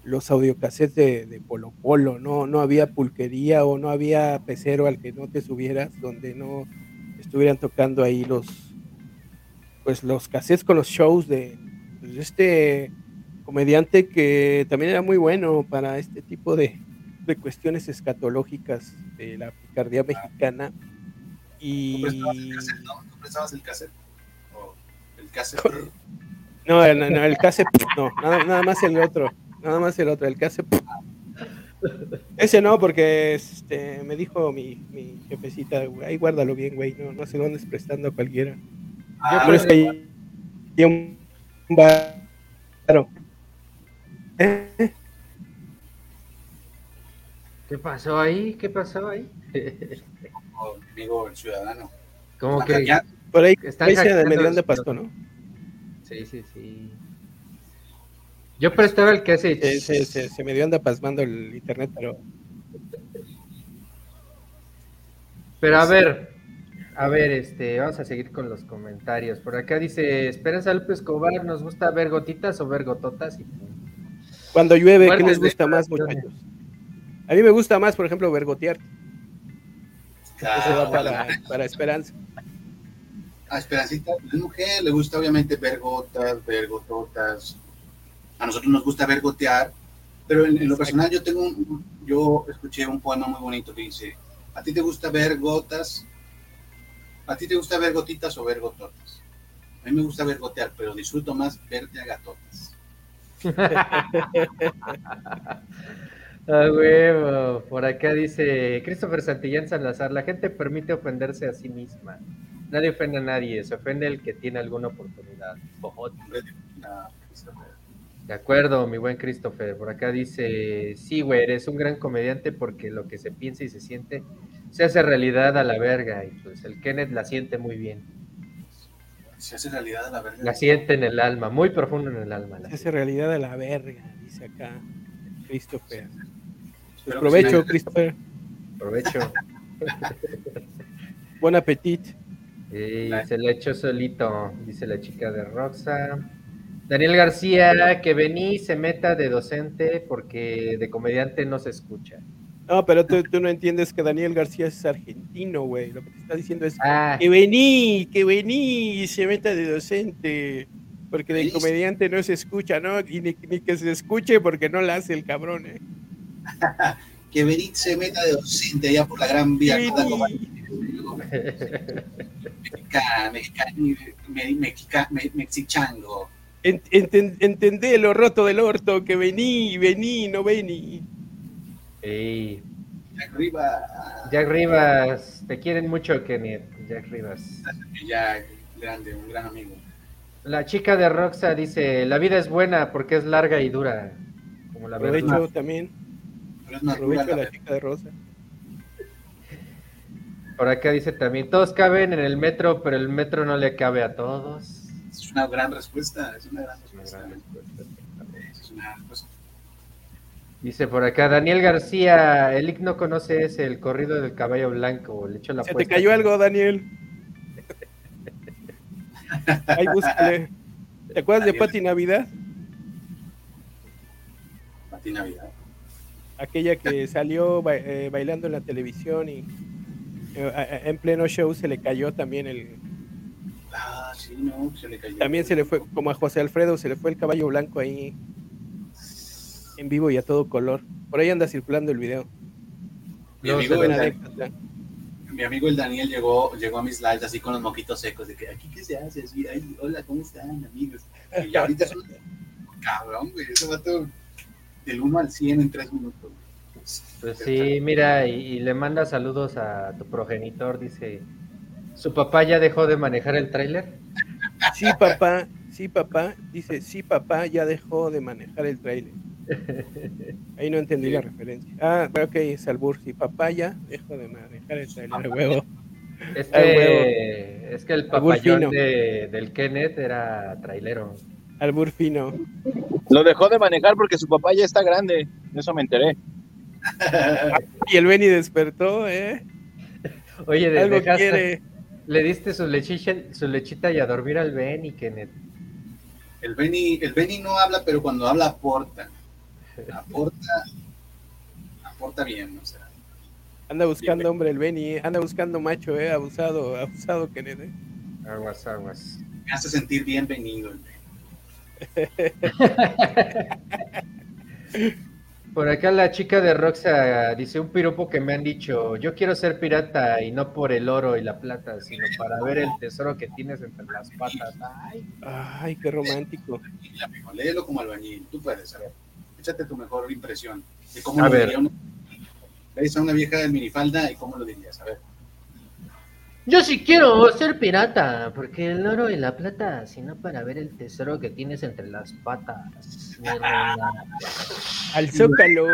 los audiocassettes de, de Polo Polo, ¿no? No había pulquería o no había pecero al que no te subieras, donde no estuvieran tocando ahí los, pues los cassettes con los shows de pues, este comediante que también era muy bueno para este tipo de, de cuestiones escatológicas de la picardía mexicana. Y ¿Tú prestabas el cassette, no? ¿Tú prestabas el cassette? ¿O el cassette? no, no, no, el cassette, no, nada, nada más el otro, nada más el otro, el cassette. Ese no, porque este, me dijo mi, mi jefecita, ahí guárdalo bien, güey, no, no se lo andes prestando a cualquiera. Ah, Pero es que hay- varo. ¿Eh? ¿Qué pasó ahí? ¿Qué pasó ahí? como amigo el ciudadano. Como que... ya, Por ahí, Están ahí se hackeando me dieron de pasto, ¿no? Sí, sí, sí. Yo prestaba el que hace... Se, se, se, se me dio anda pasmando el internet, pero Pero a ver, a ver, este, vamos a seguir con los comentarios. Por acá dice, Esperanza López Escobar, ¿nos gusta ver gotitas o ver gototas? Y pum. cuando llueve, ¿qué les gusta más, muchachos? A mí me gusta más, por ejemplo, vergotear. claro, Eso va para, para Esperanza. A Esperancita, la mujer le gusta obviamente ver gotas, ver gototas. A nosotros nos gusta ver gotear, pero en, en lo personal yo tengo un, yo escuché un poema muy bonito que dice, ¿a ti te gusta ver gotas? ¿A ti te gusta ver gotitas o ver gototas? A mí me gusta ver gotear, pero disfruto más verte a gatotas. Ah, huevo. Por acá dice Christopher Santillán Salazar, la gente permite ofenderse a sí misma. Nadie ofende a nadie, se ofende el que tiene alguna oportunidad. Christopher. De acuerdo, mi buen Christopher. Por acá dice, sí, güey, eres un gran comediante porque lo que se piensa y se siente se hace realidad a la verga. Y pues el Kenneth la siente muy bien. Se hace realidad a la verga. La siente en el alma, muy profundo en el alma. la Se hace realidad a la verga, dice acá Christopher. Pues provecho, sí. Christopher. Aprovecho. Buen apetit. Y se lo echó solito, dice la chica de Roxa. Daniel García, que vení se meta de docente porque de comediante no se escucha. No, pero tú, tú no entiendes que Daniel García es argentino, güey. Lo que te está diciendo es Ah, que vení, que vení y se meta de docente. Porque de comediante no se escucha, ¿no? Y ni, ni que se escuche porque no la hace el cabrón, ¿eh? Que Berit se meta de docente allá por la gran vía. Que toda como- vení. Mexica, mexica, me- mexica- me- mexichango. En- enten- entendé lo roto del orto, que vení, vení, no vení. sí. Arriba. Jack Rivas, te quieren mucho, Kenneth. Jack Rivas. Ya, grande, un gran amigo. La chica de Roxa dice, la vida es buena porque es larga y dura. Como la verdad. Aprovecho también, aprovecho la la chica de Rosa. Por acá dice también, todos caben en el metro, pero el metro no le cabe a todos. Es una gran respuesta. Es una gran Una respuesta. gran respuesta. Es una gran respuesta. Dice por acá, Daniel García, el Ic no conoce ese, el corrido del caballo blanco, le echo la Se te cayó algo, Daniel. Ahí búscale. ¿Te acuerdas de. Pati Navidad? Pati Navidad. Aquella que salió ba- eh, bailando en la televisión y eh, en pleno show se le cayó también el. Sí, no, se le cayó. También se le fue, como a José Alfredo, se le fue el caballo blanco ahí en vivo y a todo color. Por ahí anda circulando el video. Mi No, amigo, el, Dan- mi amigo el Daniel llegó, llegó a mis lives así con los moquitos secos, de que aquí qué se hace, así, ay, hola, ¿cómo están, amigos? Y ya ahorita es un cabrón, güey, ese vato del 1 al 100 en 3 minutos. Pues sí, mira, y, y le manda saludos a tu progenitor, dice, ¿su papá ya dejó de manejar el tráiler? Sí, papá, sí, papá. Dice, sí, papá, ya dejó de manejar el trailer. Ahí no entendí la referencia. Ah, ok, es albur. Sí, papá ya dejó de manejar el trailer. Huevo. Es Al huevo. que, es que el papayón de, del Kenneth era trailero. Albur fino. Lo dejó de manejar porque su papá ya está grande. De eso me enteré. Y el Benny despertó, ¿eh? Oye, de- Algo dejaste- quiere. Le diste su lechita, su lechita y a dormir al Ben y Kenneth. El Benny, el Benny no habla, pero cuando habla aporta. Aporta, aporta bien, o sea. Anda buscando hombre el Benny, ¿eh? anda buscando macho, ¿eh? Abusado, abusado, Kenneth. ¿eh? Aguas, aguas. Me hace sentir bienvenido el Benny. Por acá la chica de Roxa dice un piropo que me han dicho, yo quiero ser pirata y no por el oro y la plata, sino para ver el tesoro que tienes entre las patas. Ay, Ay, qué romántico. Léelo como albañil, tú puedes saber. Échate tu mejor impresión de cómo A lo ver. diría una, una vieja de minifalda y cómo lo dirías, a ver. Yo sí quiero ser pirata, porque el oro y la plata, sino para ver el tesoro que tienes entre las patas. Al Zócalo.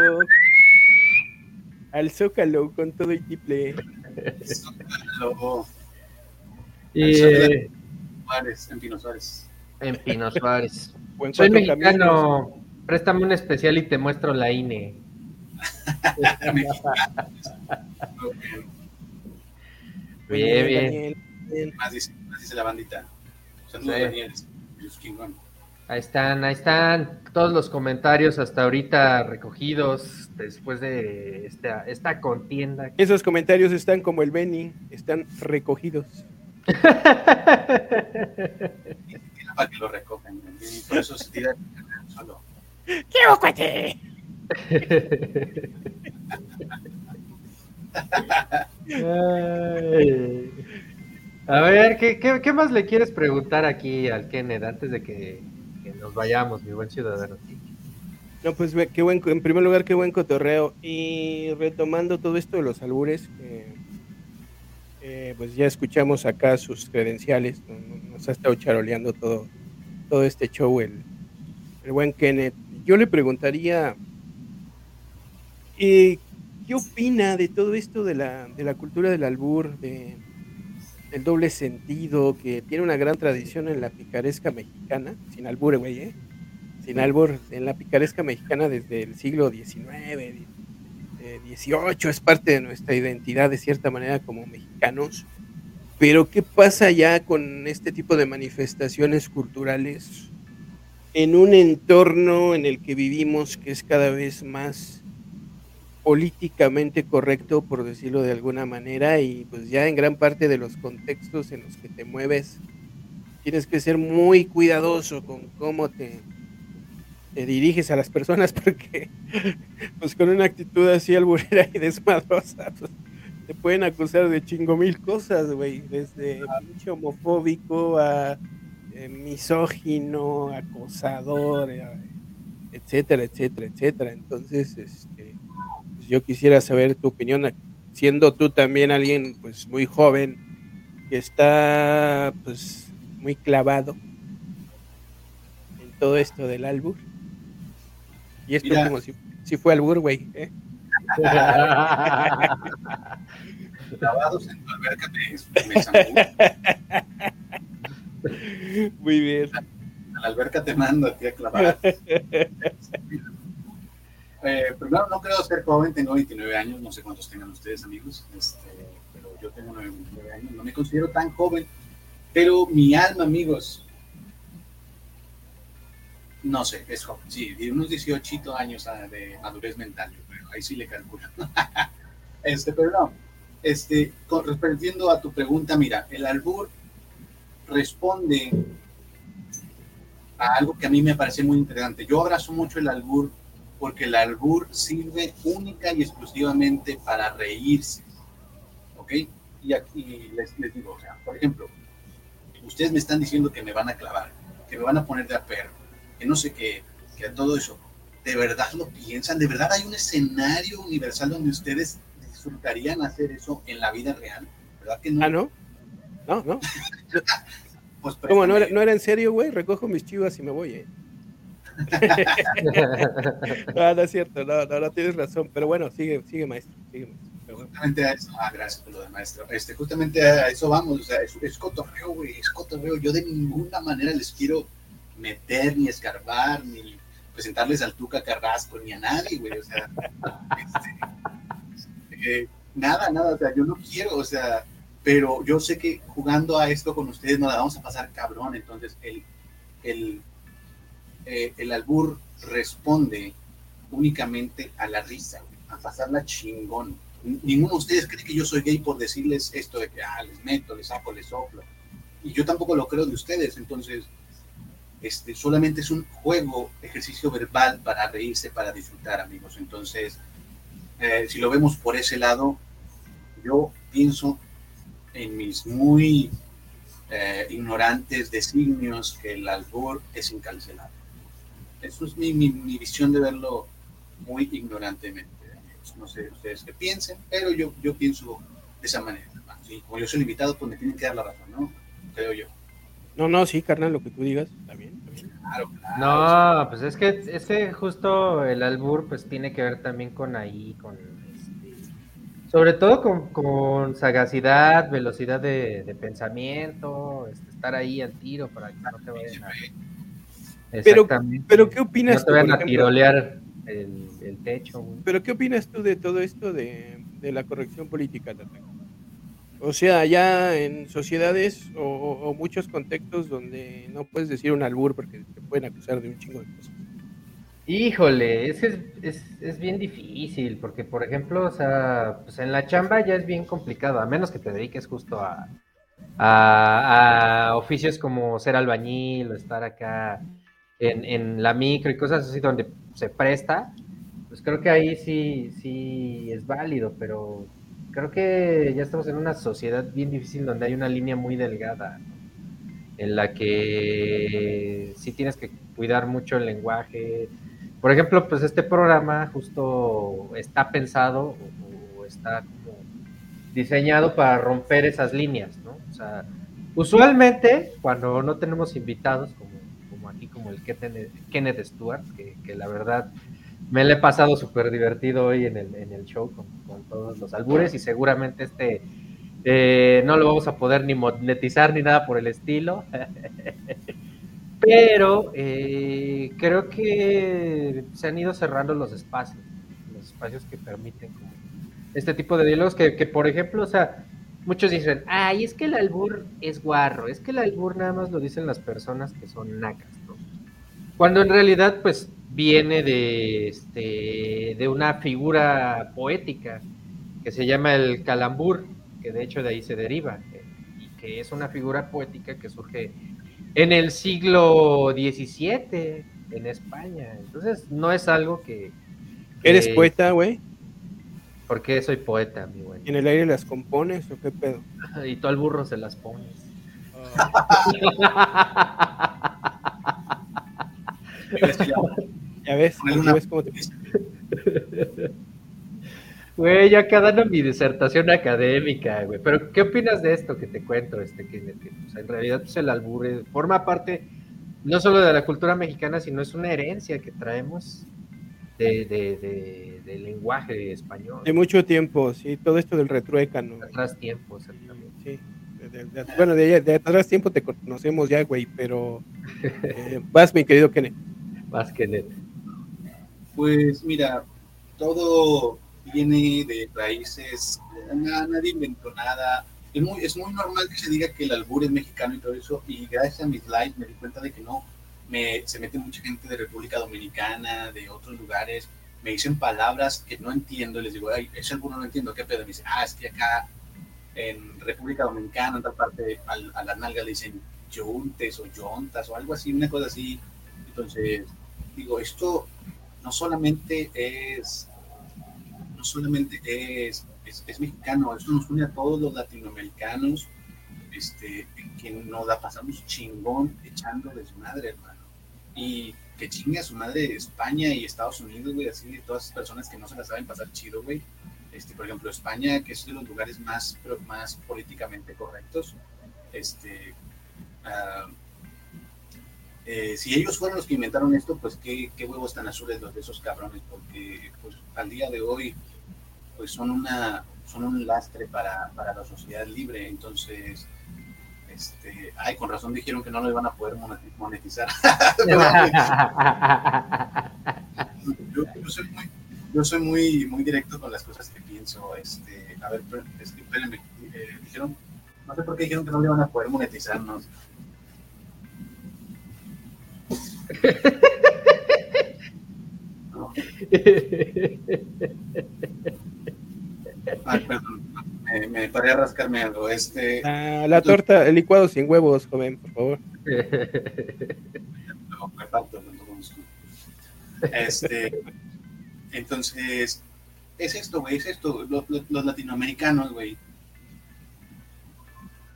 Al Zócalo con todo el triple. Luego, Y eh, Suárez, en Pino Suárez. en Pino Suárez. Soy cuatro caminos. mexicano, préstame un especial y te muestro la INE. Bien, bien. Daniel, bien. Más dice, más dice la bandita. Saludos, Sí. Daniel. Ahí están, ahí están todos los comentarios hasta ahorita recogidos después de esta, esta contienda. Esos comentarios están como el Benny, están recogidos. Para que lo recojan. Y por eso se tira solo. A ver, ¿qué, qué, más le quieres preguntar aquí al Kenneth antes de que, nos vayamos, mi buen ciudadano? No, pues qué buen, en primer lugar, qué buen cotorreo. Y retomando todo esto de los albures, eh, eh, pues ya escuchamos acá sus credenciales, ¿no? No- nos ha estado charoleando todo, todo este show el, buen Kenneth. Yo le preguntaría, eh, ¿qué opina de todo esto de la, de la cultura del albur, de, del doble sentido, que tiene una gran tradición en la picaresca mexicana, sin albur, güey, ¿eh? sin albur, en la picaresca mexicana desde el siglo XIX, eh, XVIII, es parte de nuestra identidad de cierta manera como mexicanos. Pero ¿qué pasa ya con este tipo de manifestaciones culturales en un entorno en el que vivimos que es cada vez más políticamente correcto, por decirlo de alguna manera, y pues ya en gran parte de los contextos en los que te mueves, tienes que ser muy cuidadoso con cómo te, te diriges a las personas porque pues con una actitud así alburera y desmadrosa, pues, te pueden acusar de chingo mil cosas, güey, desde homofóbico a eh, misógino, acosador, eh, etcétera, etcétera, etcétera. Entonces, este, yo quisiera saber tu opinión, siendo tú también alguien pues muy joven que está pues muy clavado en todo esto del albur. Y esto Mira. como si, si fue albur, güey. ¿eh? Grabados en tu alberca San Muy bien. A la alberca te mando a ti a clavar. Eh, primero, no creo ser joven, tengo 29 años, no sé cuántos tengan ustedes, amigos, este, pero yo tengo 29 años, no me considero tan joven, pero mi alma, amigos, no sé, es joven, sí, de unos 18 años de madurez mental, yo creo, ahí sí le calculo. este, pero no, este, con, respondiendo a tu pregunta, mira, el albur responde a algo que a mí me parece muy interesante. Yo abrazo mucho el albur porque el albur sirve única y exclusivamente para reírse. ¿Ok? Y aquí les, les digo, o sea, por ejemplo, ustedes me están diciendo que me van a clavar, que me van a poner de a perro, que no sé qué, que todo eso. ¿De verdad lo piensan? ¿De verdad hay un escenario universal donde ustedes disfrutarían hacer eso en la vida real? ¿Verdad que no? Ah, ¿no? No, no. Pues, ¿Cómo? ¿No era, no era en serio, güey? Recojo mis chivas y me voy, ¿eh? No, no es cierto, no, no, no tienes razón. Pero bueno, sigue, sigue, maestro. Sigue, maestro. Justamente a eso, ah, gracias por lo de maestro. Este, justamente a eso vamos, o sea, es, cotorreo, güey, es cotorreo. Yo de ninguna manera les quiero meter, ni escarbar, ni presentarles al Tuca Carrasco, ni a nadie, güey, o sea, este, eh, nada, nada, o sea, yo no quiero, o sea, pero yo sé que jugando a esto con ustedes nos vamos a pasar cabrón, entonces el, eh, el albur responde únicamente a la risa, a pasarla chingón. Ninguno de ustedes cree que yo soy gay por decirles esto de que ah, les meto, les saco, les soplo. Y yo tampoco lo creo de ustedes, entonces este, solamente es un juego, ejercicio verbal para reírse, para disfrutar, amigos. Entonces, eh, si lo vemos por ese lado, yo pienso en mis muy eh, ignorantes designios que el albur es incancelable. Eso es mi, mi, mi visión de verlo muy ignorantemente. amigos. No sé ustedes qué piensen, pero yo, yo pienso de esa manera. Sí, como yo soy el invitado, pues me tienen que dar la razón, ¿no? Creo yo. No, no, sí, carnal, lo que tú digas. Está bien, está bien. Claro, claro. No, pues es que, es que justo el albur pues tiene que ver también con ahí, con este, sobre todo con, con sagacidad, velocidad de, de pensamiento, este, estar ahí al tiro para que no te vayan a... Pero- pero, ¿qué opinas No te tú, vayan por a ejemplo? tirolear el, el techo, güey. Pero ¿qué opinas tú de todo esto de, de la corrección política, Tata? O sea, ya en sociedades o, o- o muchos contextos donde no puedes decir un albur porque te pueden acusar de un chingo de cosas. Híjole, es que es, es, es bien difícil, porque por ejemplo, o sea, pues en la chamba ya es bien complicado, a menos que te dediques justo a, a, a oficios como ser albañil o estar acá en, en la micro y cosas así donde se presta, pues creo que ahí sí, sí es válido, pero creo que ya estamos en una sociedad bien difícil donde hay una línea muy delgada, en la que sí tienes que cuidar mucho el lenguaje. Por ejemplo, pues este programa justo está pensado o, está diseñado para romper esas líneas, ¿no? O sea, usualmente cuando no tenemos invitados, como, el Kenneth, Stewart, que, que la verdad me le he pasado súper divertido hoy en el, en el show con, todos los albures y seguramente este eh, no lo vamos a poder ni monetizar ni nada por el estilo. Pero eh, creo que se han ido cerrando los espacios, los espacios que permiten este tipo de diálogos que, que, por ejemplo, o sea, muchos dicen, ay, es que el albur es guarro, es que el albur nada más lo dicen las personas que son nacas. Cuando en realidad, pues, viene de, este, de una figura poética que se llama el calambur, que de hecho de ahí se deriva, y que es una figura poética que surge en el siglo XVII en España. Entonces, no es algo que... ¿Eres poeta, güey? Porque soy poeta, mi güey. ¿En el aire las compones o qué pedo? Y tú al burro se las pones. Es que ya- ves, ya ves cómo te... Güey, ya acá dando mi disertación académica, güey. Pero, ¿qué opinas de esto que te cuento, este, que, pues, en realidad pues, el albur forma parte no solo de la cultura mexicana, sino es una herencia que traemos de, de, de- del lenguaje español. De mucho tiempo, sí, todo esto del retruécano. Atrás tiempo, exactamente. Sí. de- de- de- bueno, de, de atrás tiempo te conocemos ya, güey, pero eh, vas, mi querido Kenneth. Más que neta. Pues mira, todo viene de raíces, na- nadie inventó nada. Es muy, es muy normal que se diga que el albur es mexicano y todo eso, y gracias a mis lives me di cuenta de que no, me, se mete mucha gente de República Dominicana, de otros lugares, me dicen palabras que no entiendo, les digo, ay, ese albur no lo entiendo, ¿qué pedo? Me dice, ah, es que acá en República Dominicana, en otra parte, al- a, la nalga le dicen yuntes o yontas o algo así, una cosa así. Entonces, digo, esto no solamente es, no solamente es, es, es mexicano, esto nos une a todos los latinoamericanos, este, que nos la pasamos chingón echando desmadre, hermano. Y que chingue a su madre España y Estados Unidos, güey, así de todas esas personas que no se la saben pasar chido, güey. Este, por ejemplo, España, que es de los lugares más, más políticamente correctos, este, uh, eh, si ellos fueron los que inventaron esto, pues qué, qué, huevos tan azules los de esos cabrones, porque pues, al día de hoy pues son una son un lastre para, para la sociedad libre, entonces este, ay, con razón dijeron que no lo iban a poder monetizar. yo, yo, soy muy, yo soy muy, muy directo con las cosas que pienso. Este, a ver, espérenme, eh, dijeron, no sé por qué dijeron que no le iban a poder monetizarnos. Ay, perdón, me, me, paré a rascarme algo. Este, ah, la torta, el licuado sin huevos, joven, por favor. No, me Este, entonces, es esto, güey, es esto. Los, los latinoamericanos, güey,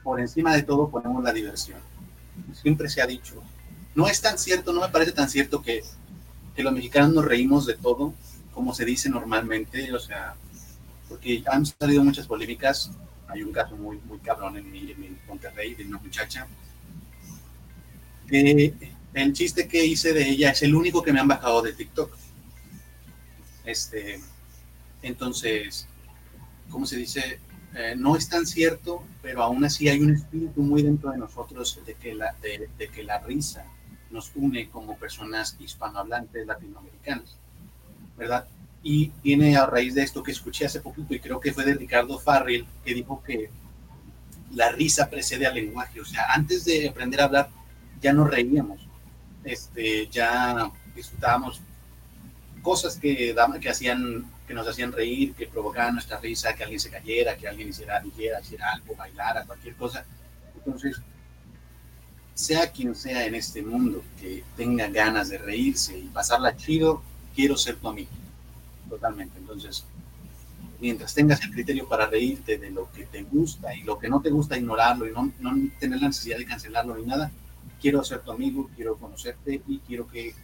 por encima de todo ponemos la diversión. Siempre se ha dicho, no es tan cierto, no me parece tan cierto que, que los mexicanos nos reímos de todo, como se dice normalmente, o sea, porque han salido muchas polémicas. Hay un caso muy, muy cabrón en, en Monterrey de una muchacha. que el chiste que hice de ella es el único que me han bajado de TikTok. Este, entonces, ¿cómo se dice? Eh, no es tan cierto, pero aún así hay un espíritu muy dentro de nosotros de que la, de que la risa nos une como personas hispanohablantes latinoamericanas, ¿verdad? Y viene a raíz de esto que escuché hace poquito, y creo que fue de Ricardo Farrell, que dijo que la risa precede al lenguaje. O sea, antes de aprender a hablar, ya nos reíamos, este, ya disfrutábamos cosas que, que, hacían, que nos hacían reír, que provocaban nuestra risa, que alguien se cayera, que alguien hiciera, hiciera, hiciera algo, bailara, cualquier cosa. Entonces, sea quien sea en este mundo que tenga ganas de reírse y pasarla chido, quiero ser tu amigo. Totalmente. Entonces, mientras tengas el criterio para reírte de lo que te gusta y lo que no te gusta, ignorarlo y no, no tener la necesidad de cancelarlo ni nada, quiero ser tu amigo, quiero conocerte y quiero que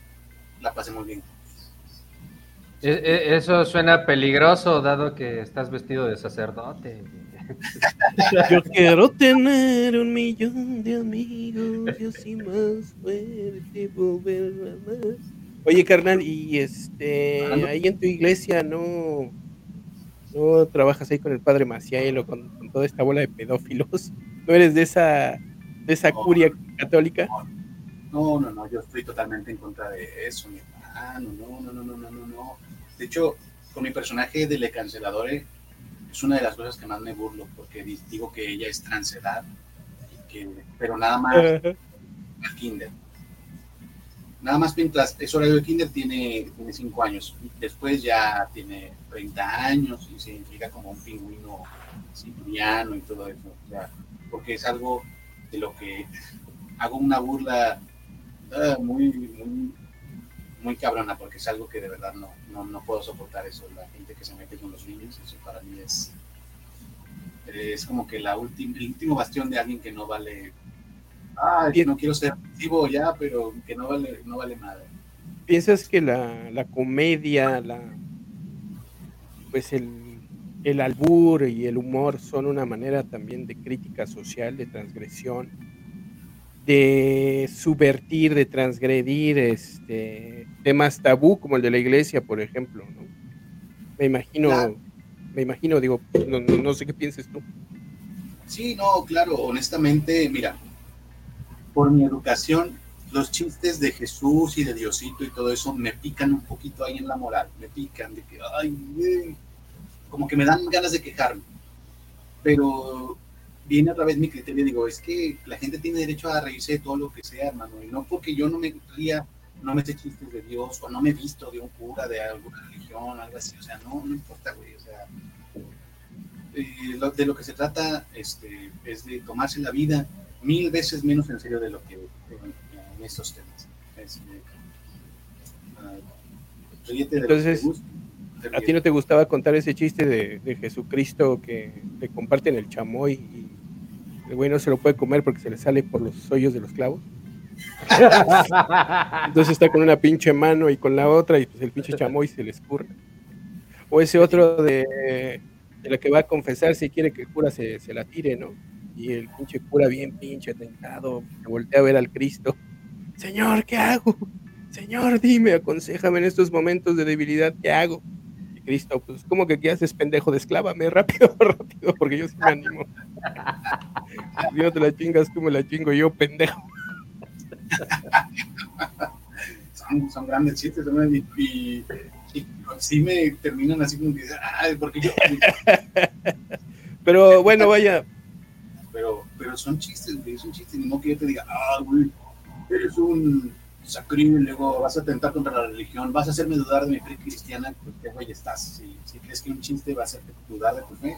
la pasemos bien. E, e, eso suena peligroso, dado que estás vestido de sacerdote. Yo quiero tener un millón de amigos y así más fuerte volver a más. Oye, carnal, y este, ahí en tu iglesia no, no trabajas ahí con el padre Maciel o con, con, toda esta bola de pedófilos. ¿No eres de esa, de esa no, curia católica? No, no, no, yo estoy totalmente en contra de eso, mi hermano. No, no, no, no, no, no, no. De hecho, con mi personaje de Le Canceladore es una de las cosas que más me burlo, porque digo que ella es transedad, que, pero nada más al kinder. Nada más mientras es horario de kinder tiene, tiene cinco años, después ya tiene 30 años y se identifica como un pingüino siberiano y todo eso, o sea, porque es algo de lo que hago una burla uh, muy, muy, muy cabrona, porque es algo que de verdad no, no, no puedo soportar eso, la gente que se mete con los niños, eso para mí es, es como que la última, el último bastión de alguien que no vale, ah, no quiero ser activo ya, pero que no vale, no vale nada. ¿Piensas que la, la comedia, la pues el, el albur y el humor son una manera también de crítica social, de transgresión, de subvertir, de transgredir este, temas tabú como el de la iglesia, por ejemplo. ¿no? Me imagino, claro. me imagino, digo, no, no, no, sé qué pienses tú. Sí, no, claro, honestamente, mira, por mi educación, los chistes de Jesús y de Diosito y todo eso me pican un poquito ahí en la moral, me pican de que, ay, como que me dan ganas de quejarme. Pero viene otra vez mi criterio, digo, es que la gente tiene derecho a reírse de todo lo que sea, hermano, y no porque yo no me ría, no me sé chistes de Dios, o no me he visto de un cura de alguna religión, algo así, o sea, no, no importa, güey, o sea, eh, lo, de lo que se trata este, es de tomarse la vida mil veces menos en serio de lo que en, en estos temas. Este, uh, Entonces, ¿a ti no te gustaba contar ese chiste de, de Jesucristo que le comparten el chamoy y el güey no se lo puede comer porque se le sale por los hoyos de los clavos. Entonces está con una pinche mano y con la otra y pues el pinche chamoy se le escurre. O ese otro de, de la que va a confesar si quiere que el cura se, se la tire, ¿no? Y el pinche cura bien pinche tentado, se voltea a ver al Cristo. Señor, ¿qué hago? Señor, dime, aconsejame en estos momentos de debilidad, ¿qué hago? Cristo, pues, ¿cómo que qué haces, pendejo? Desclávame rápido, rápido, porque yo sí me animo. Si no te la chingas, tú me la chingo yo, pendejo. Son, son grandes chistes, ¿no? y, y, y sí me terminan así como que, ay, porque yo, Pero bueno, vaya, pero, pero son chistes, güey, son chistes, ni modo que yo te diga, ah, güey, eres un sacrílego, vas a atentar contra la religión, vas a hacerme dudar de mi fe cristiana, pues qué güey estás, si, si crees que un chiste va a hacerte dudar de tu fe,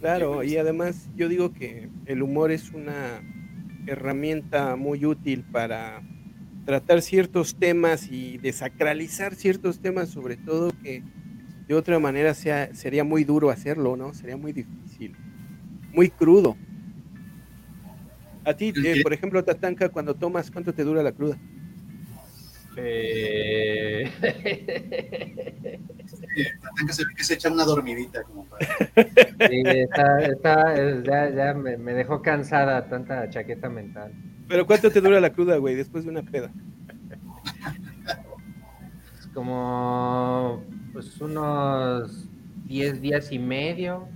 Claro, y además yo digo que el humor es una herramienta muy útil para tratar ciertos temas y desacralizar ciertos temas, sobre todo que de otra manera sea, sería muy duro hacerlo, ¿no? Sería muy difícil, muy crudo. A ti, eh, por ejemplo, Tatanka, cuando tomas, ¿cuánto te dura la cruda? Eh, Tatanka se, que se echa una dormidita como para... sí, está, está, ya, ya me, me dejó cansada tanta chaqueta mental. Pero ¿cuánto te dura la cruda, güey, después de una peda? Es como pues unos 10 días y medio.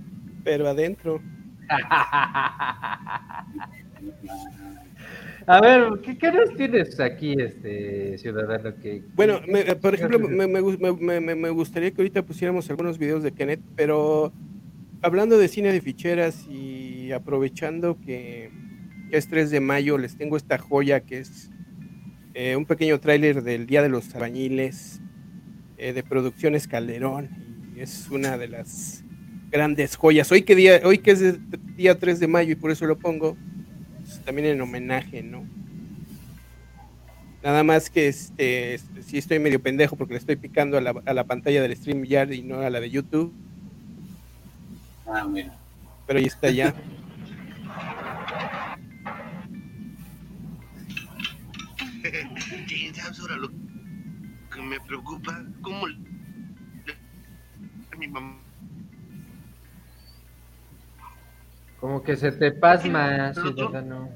Pero adentro. A ver, ¿qué, qué nos tienes aquí, este ciudadano? Que, Bueno, me- por ejemplo, me, me me- me- gustaría que ahorita pusiéramos algunos videos de Kenneth, pero hablando de cine de ficheras y aprovechando que, que es 3 de mayo, les tengo esta joya que es eh, un pequeño tráiler del Día de los Albañiles eh, de Producciones Calderón. Y es una de las grandes joyas. Hoy que, día, hoy que es día 3 de mayo y por eso lo pongo, también en homenaje, ¿no? Nada más que este, este, sí estoy medio pendejo porque le estoy picando a la, a la pantalla del StreamYard y no a la de YouTube, Ah, mira. pero ahí está ya. ¿sabes ahora lo que me preocupa? ¿Cómo le- a mi mamá? Como que se te pasma, ciudadano.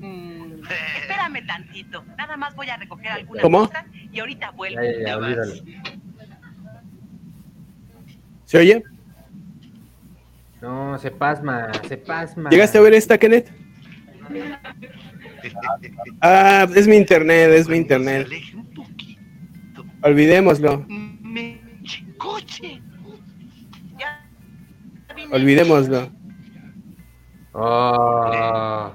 Mm, espérame tantito. Nada más voy a recoger algunas ¿Cómo? cosas y ahorita vuelvo. Ya, ya. ¿Se oye? No, se pasma, se pasma. ¿Llegaste a ver esta, Kenneth? Ah, es mi internet, es mi internet. Olvidémoslo, olvidémoslo. Oh,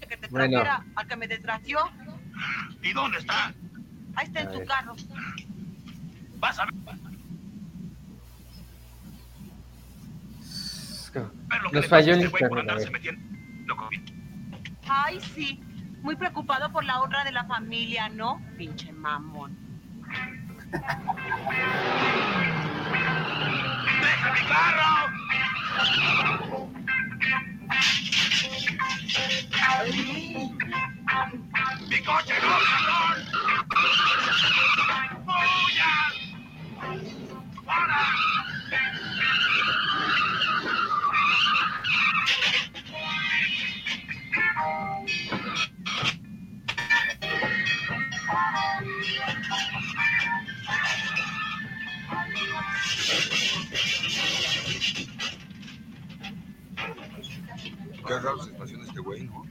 Que te Bueno. trajera al que me desgració. ¿Y dónde está? Ahí está en A tu carro. Vas a ver ver lo que Nos le falló a el este internet, Ay, sí. Muy preocupado por la honra de la familia, ¿no? Pinche mamón. ¡Deja mi carro! ¡Mi coche no, cabrón! ¡Fuya! ¡Para! Qué raro se estaciona este güey, ¿no?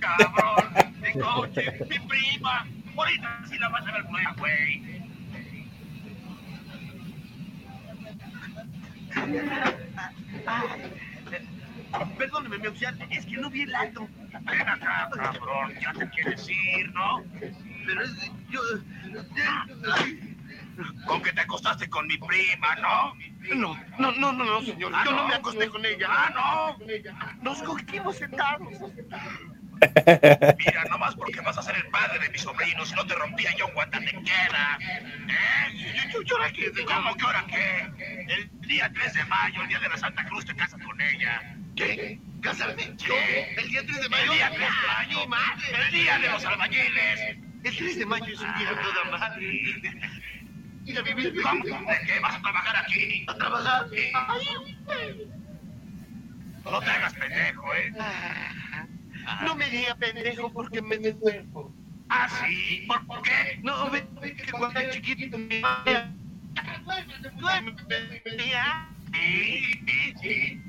¡Cabrón! ¡Mi coche! ¡Mi prima! Ahorita sí la vas a ver nueva, güey. Perdóneme, mi oficial, es que no vi el acto. Ven acá, cabrón, ya te quieres ir, ¿no? Pero es yo... Con que te acostaste con mi prima, ¿no? No, no, no, no, no, señor. yo no me acosté con ella. Ah, no. Nos cogimos sentados. Mira, nomás porque vas a ser el padre de mis sobrinos y no te rompía yo un guantatequera. ¿Eh? Yo, yo, yo qué, ¿cómo que ahora qué? El día 3 de mayo, el día de la Santa Cruz, te casas con ella. ¿Qué? ¿Casarme? ¿Yo? ¿El día 3 de mayo? El día 3 de mayo. más. El día de los albañiles. El 3 de mayo es un día a toda madre. Ir a vivir ¿Cómo? ¿De qué vas a trabajar aquí? ¿A trabajar? No te hagas pendejo, ¿eh? No me diga pendejo porque me duermo. ¿Ah, sí? ¿Por, por qué? No, ve, ve que cuando era chiquito mi mamá... Duerme, Sí, sí, sí.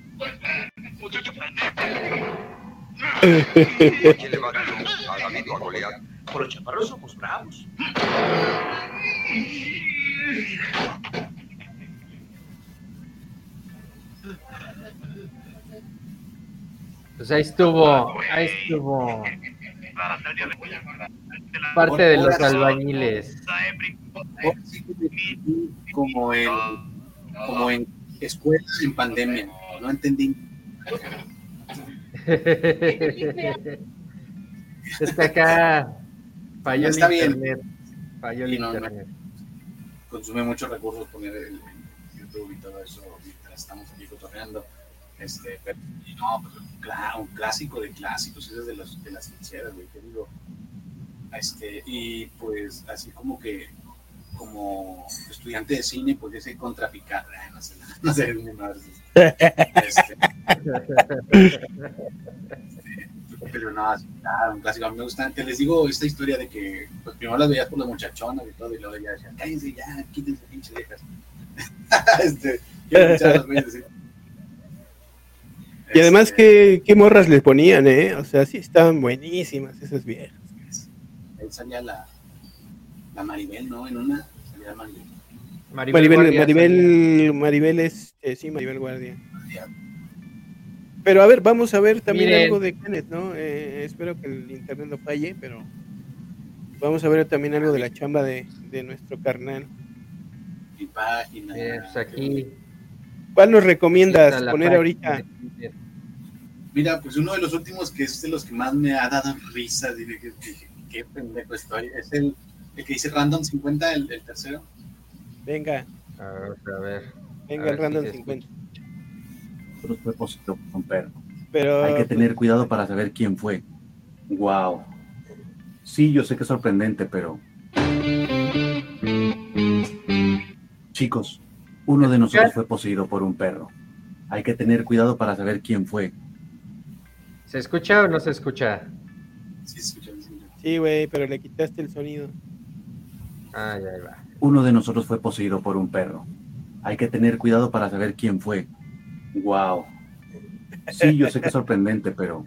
Muchacho pendejo. ¿Quién le va a dar a David o a Goliat? Por los chaparros somos bravos. Pues ahí estuvo, ahí estuvo. Parte de los albañiles. Como en, como en escuela en pandemia. No entendí. Está acá. Falló No, el bien. internet. Falló el no. Consume muchos recursos poner el, el YouTube y todo eso mientras estamos aquí cotorreando. Este, pero, y no, pues, un, cla- un clásico de clásicos, ese es de, los, de las sinceras, güey, te digo. Este, y pues así como que, como estudiante de cine, pues ese contrapicar, ah, no sé, no sé, ni madres. Este, pero no, así, claro, un clásico. A mí me gusta, te les digo esta historia de que pues, primero las veías por las muchachonas y todo, y luego ya decían, cállense ya, quítense pinches viejas. este. Y además, Este, ¿qué, qué morras les ponían, ¿eh? O sea, sí estaban buenísimas esas viejas. Ahí salía la, la Maribel, ¿no? En una salía Maribel. Maribel, Guardia Maribel, Maribel es, eh, sí, Maribel Guardia. Pero a ver, vamos a ver también Miren. algo de Kenneth, ¿no? Eh, espero que el internet no falle, pero vamos a ver también algo de la chamba de, de nuestro carnal. Mi página. Eh, pues aquí. ¿Cuál nos recomiendas poner ahorita? Mira, pues uno de los últimos que es de los que más me ha dado risa, dije que, qué pendejo estoy, es el, el que dice Random 50, el, el tercero. Venga, A ver, a ver. venga A el ver si random se 50. Otro propósito con perro. Pero Hay que tener cuidado para saber quién fue. Wow. Sí, yo sé que es sorprendente, pero. Chicos, uno de nosotros fue poseído por un perro. Hay que tener cuidado para saber quién fue. ¿Se escucha o no se escucha? Sí, se escucha, sí, güey, pero le quitaste el sonido. Ah, ya va. Uno de nosotros fue poseído por un perro. Hay que tener cuidado para saber quién fue. Wow. Sí, yo sé que es sorprendente, pero.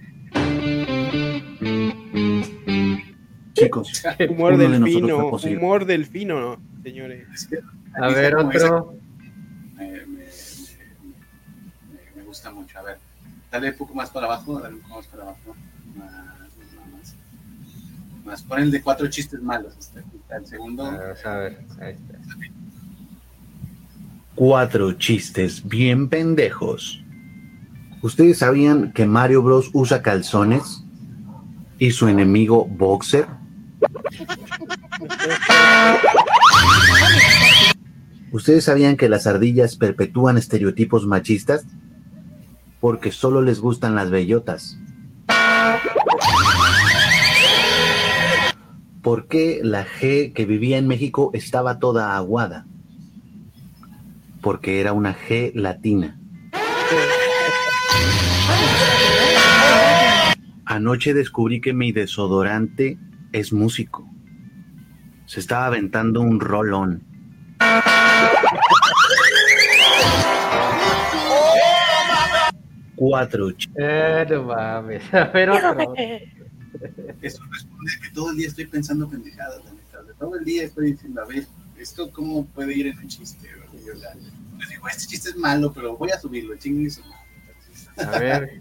Chicos, Humor delfino, humor delfino, señores. Es que A ver, esa otro. Me, me, me, me- me gusta mucho. A ver, dale un poco más para abajo, dale un poco más para abajo. Más, más, más. Más, pon el de cuatro chistes malos. Este, el segundo. Vamos a ver. Ahí está. Cuatro chistes bien pendejos. ¿Ustedes sabían que Mario Bros usa calzones? ¿Y su enemigo boxer? ¿Ustedes sabían que las ardillas perpetúan estereotipos machistas? Porque solo les gustan las bellotas. ¿Por qué la G que vivía en México estaba toda aguada? Porque era una G latina. Anoche descubrí que mi desodorante es músico. Se estaba aventando un rolón. Cuatro Eh, no mames. A ver, otro. Eso responde que todo el día estoy pensando pendejadas, la neta. Todo el día estoy diciendo, a ver, ¿esto cómo puede ir en un chiste? Y yo la- les digo, este chiste es malo, pero voy a subirlo, chinguen su. A ver.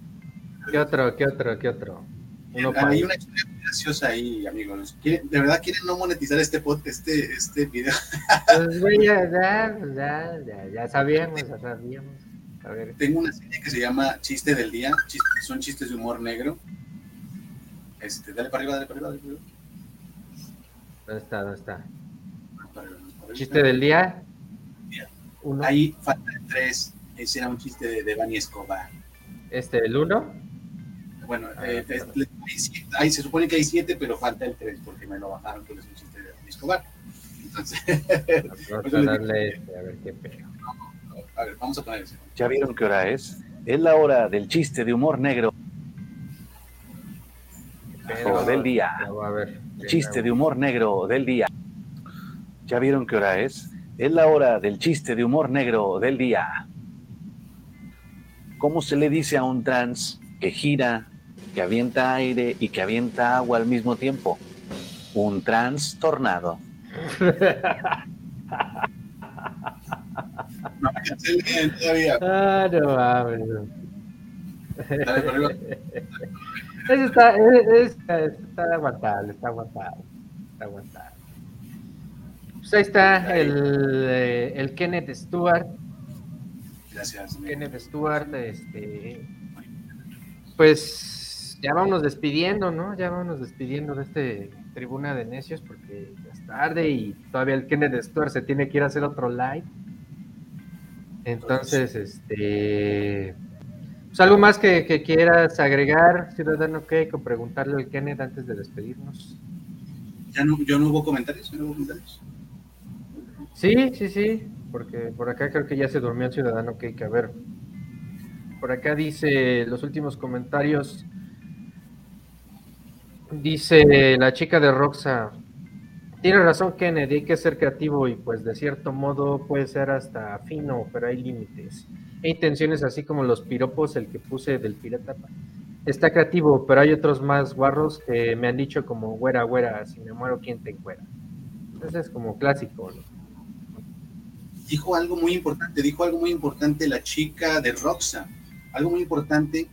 ¿Qué otro? ¿Qué otro? ¿Qué otro? Uno para Hay una historia graciosa ahí, amigos. ¿Quieren- ¿De verdad quieren no monetizar este pod, este, este video? Pues, güey, ya, ya, ya, sabíamos, ya sabíamos. A ver. Tengo una serie que se llama Chiste del Día. Chiste- son chistes de humor negro. Este, dale para arriba, dale para arriba, dale para arriba. ¿Dónde está? ¿Dónde está? Más para arriba, más para arriba. ¿Chiste del día? Uno. Ahí faltan tres. Ese era un chiste de, de Bani Escobar. Este, el 1. Bueno, eh, es- le- hay siete- hay- se supone que hay siete, pero falta el 3 porque me lo bajaron, que les pusiste de Escobar. Entonces, Vamos a darle este, a ver qué pedo. a ver, vamos a poner ese. ¿Ya vieron qué hora es? Es la hora del chiste de humor negro Pero, del día. a ver. Chiste de humor negro del día. ¿Ya vieron qué hora es? Es la hora del chiste de humor negro del día. ¿Cómo se le dice a un trans que gira, que avienta aire y que avienta agua al mismo tiempo? Un trans tornado. No, cancelen todavía. Ah, no mames. no. Dale, por arriba. Ese está, ese- ese está aguantable, está aguantable. Está aguantable. Pues ahí está el, eh, el Kenneth Stewart. Gracias. Kenneth Stewart, este. Pues ya vámonos despidiendo, ¿no? Ya vámonos despidiendo de este tribuna de necios porque ya es tarde y todavía el Kenneth Stewart se tiene que ir a hacer otro live. Entonces, este. Pues algo más que, que quieras agregar, Ciudadano Cake, o preguntarle al Kenneth antes de despedirnos. ¿Ya no, yo no hubo comentarios? ¿Ya no hubo comentarios? Sí, sí, sí, porque por acá creo que ya se durmió el ciudadano Cake. A ver, por acá dice los últimos comentarios. Dice la chica de Roxa. Tiene razón Kennedy, hay que ser creativo y pues de cierto modo puede ser hasta fino, pero hay límites. Hay intenciones así como los piropos, el que puse del pirata. Está creativo, pero hay otros más guarros que me han dicho como güera, güera, si me muero, ¿quién te encuera? Entonces es como clásico, ¿no? Dijo algo muy importante, dijo algo muy importante la chica de Roxa, algo muy importante,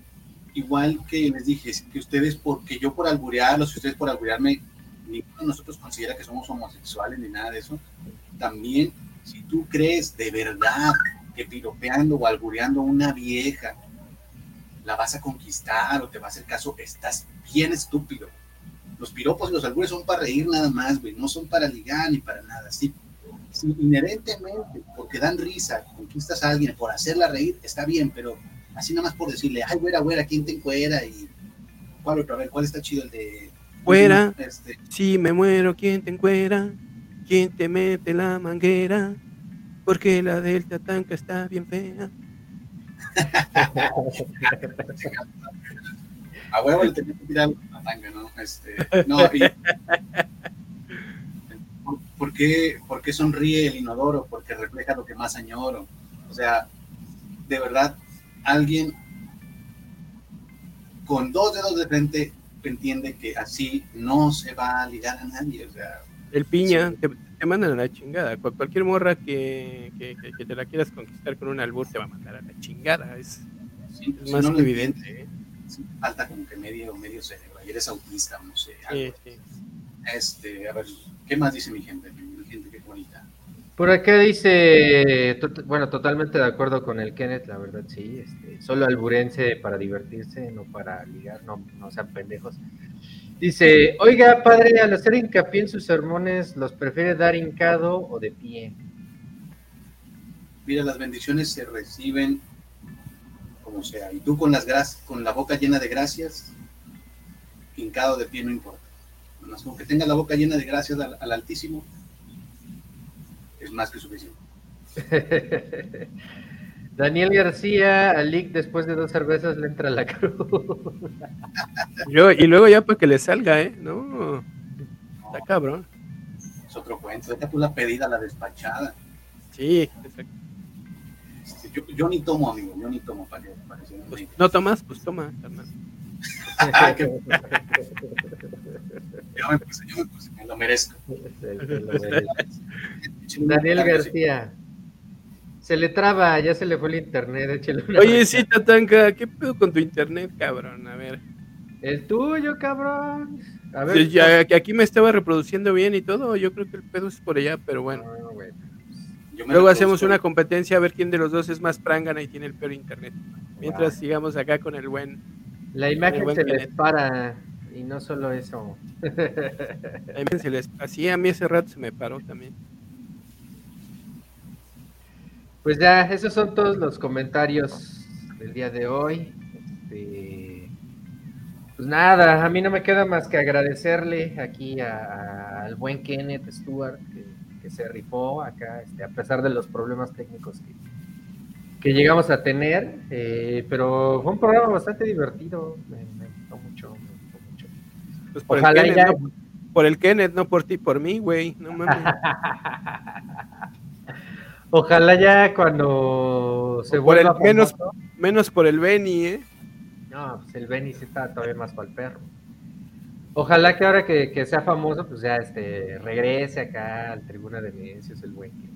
igual que les dije, que ustedes, porque yo por alburearlos, ustedes por alburearme, ninguno de nosotros considera que somos homosexuales ni nada de eso, también si tú crees de verdad que piropeando o albureando a una vieja la vas a conquistar o te va a hacer caso, estás bien estúpido. Los piropos y los albures son para reír nada más, güey, no son para ligar ni para nada, si inherentemente, porque dan risa, conquistas a alguien por hacerla reír, está bien, pero así nada más por decirle, ay, güera, güera, ¿quién te encuera? Y cuál otro, a ver, ¿cuál está chido? El de. Fuera, Este, si me muero, ¿quién te encuera? ¿Quién te mete la manguera? Porque la del tatanca está bien fea. a huevo le tenía que tirar la tanga, ¿no? Este, no, y, ¿por, qué, ¿Por qué sonríe el inodoro? Porque refleja lo que más añoro. O sea, de verdad, alguien con dos dedos de frente entiende que así no se va a ligar a nadie. O sea, El piña, te, te mandan a la chingada. Cual- Cualquier morra que, que, que- te la quieras conquistar con un albur te va a mandar a la chingada. Es, sí, es si más no evidente. entiende, sí, falta como que medio, medio cerebro. Y eres autista, no sé. Sí, algo. sí. Este, a ver, ¿qué más dice mi gente? Mi gente, qué bonita. Por acá dice, bueno, totalmente de acuerdo con el Kenneth, la verdad sí, este, solo alburense para divertirse, no para ligar, no, no sean pendejos. Dice, oiga padre, al hacer hincapié en sus sermones, ¿los prefiere dar hincado o de pie? Mira, las bendiciones se reciben como sea. Y tú con las con la boca llena de gracias, hincado de pie no importa. Nomás con que tengas la boca llena de gracias al, al Altísimo, es más que suficiente. Daniel García, al Lick después de dos cervezas le entra la cruz. Y luego, y luego ya para que le salga, ¿eh? No, está cabrón. Es otro cuento. Deja tú la pedida, la despachada. Sí, exacto. Este, Yo, yo ni tomo, amigo, yo ni tomo para que para idea. ¿No tomas? Pues toma, carnal. Ah, Yo me puse, yo me puse, me lo merezco. Daniel García, se le traba, ya se le fue el internet, échale una Oye, sí, Tatanka, ¿qué pedo con tu internet, cabrón? A ver. El tuyo, cabrón. A ver, Pues ya que aquí me estaba reproduciendo bien y todo, yo creo que el pedo es por allá, pero bueno. No, me Luego hacemos una competencia a ver quién de los dos es más prangana y tiene el peor internet. Mientras sigamos acá con el buen. La imagen buen se les para y no solo eso. se les- Así a mí ese rato se me paró también. Pues ya, esos son todos los comentarios del día de hoy. este, pues nada, a mí no me queda más que agradecerle aquí a- a- al buen Kenneth Stewart que, que se rifó acá, este, a pesar de los problemas técnicos que, que llegamos a tener, eh, pero fue un programa bastante divertido, Pues por Ojalá el Kenneth, ya- no, por el Kenneth, no por ti, por mí, güey. No mames. Ojalá ya cuando se O por el vuelva menos, menos por el Benny, ¿eh? No, pues el Benny sí está todavía más para el perro. Ojalá que ahora que, que sea famoso, pues ya este regrese acá al Tribuna de Necios, el buen Kenneth.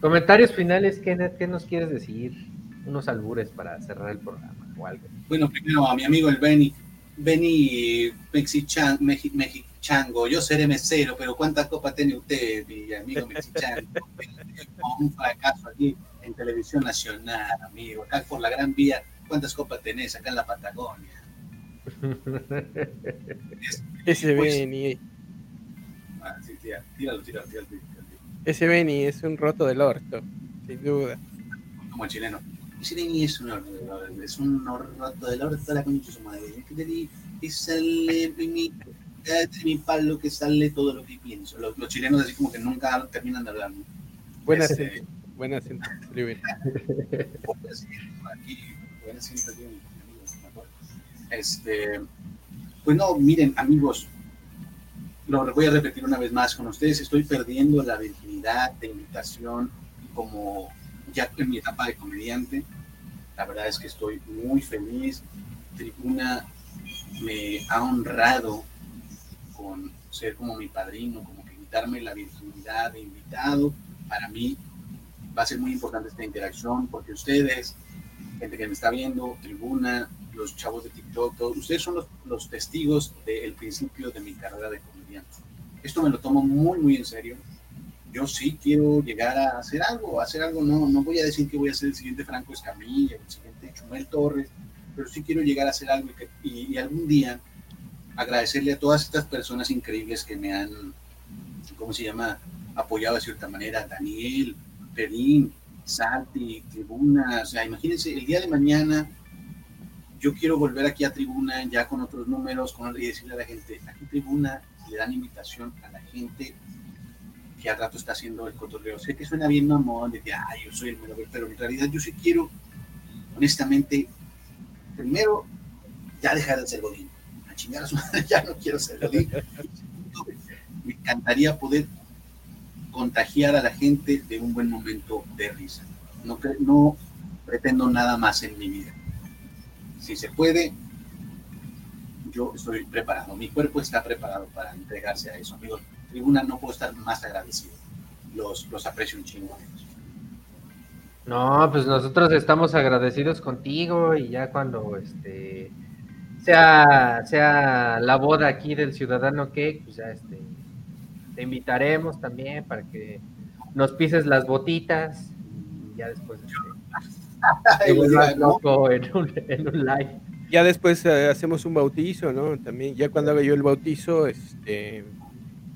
Comentarios finales, Kenneth, ¿qué nos quieres decir? Unos albures para cerrar el programa o algo. Bueno, primero a mi amigo el Benny. Meji- Mexichango, yo seré mesero, pero ¿cuántas copas tiene usted, mi amigo Mexichango? Un fracaso aquí en televisión nacional, amigo. Acá por la Gran Vía, ¿cuántas copas tenés acá en la Patagonia? Ese Pues- Benny, Ah, sí, tira, tíralo, tíralo, tíralo, tíralo, ese Benny es un roto del orto, sin duda. como el chileno. Benny es un orto, es un roto del orto, la concha de su madre. Y sale de mi, de mi palo que sale todo lo que pienso. Los, los chilenos así como que nunca terminan de hablar. ¿no? Buena Ese- acento, buen acento, Oliver. Buen acento aquí, buen acento aquí, amigos, mejor. Este, pues no, miren, amigos, lo voy a repetir una vez más con ustedes. Estoy perdiendo la virginidad de invitación como ya en mi etapa de comediante. La verdad es que estoy muy feliz. Tribuna me ha honrado con ser como mi padrino, como que quitarme la virginidad de invitado. Para mí va a ser muy importante esta interacción porque ustedes, gente que me está viendo, tribuna, los chavos de TikTok, todos, ustedes son los, los testigos del principio de mi carrera de comediante. Esto me lo tomo muy, muy en serio. Yo sí quiero llegar a hacer algo, hacer algo, no, no voy a decir que voy a ser el siguiente Franco Escamilla, el siguiente Chumel Torres, pero sí quiero llegar a hacer algo y, algún día agradecerle a todas estas personas increíbles que me han, ¿cómo se llama?, apoyado de cierta manera, Daniel, Perín, Santi, Tribuna, o sea, imagínense, el día de mañana yo quiero volver aquí a Tribuna ya con otros números con, y decirle a la gente, aquí Tribuna le dan invitación a la gente que al rato está haciendo el cotorreo. Sé que suena bien mamón, de que, ay, yo soy el mero, pero en realidad yo sí quiero, honestamente, primero, ya dejar de ser Godín. A chingar a su madre, ya no quiero ser Godín. Me encantaría poder contagiar a la gente de un buen momento de risa. No, no pretendo nada más en mi vida. Si se puede, yo estoy preparado. Mi cuerpo está preparado para entregarse a eso. Amigos, tribuna, no puedo estar más agradecido. Los, los aprecio un chingo. No, pues nosotros estamos agradecidos contigo y ya cuando este sea, sea la boda aquí del ciudadano que, pues ya este te invitaremos también para que nos pises las botitas y ya después este, te vuelvas loco en un, en un live. Ya después eh, hacemos un bautizo, ¿no? También, ya cuando haga yo el bautizo, este,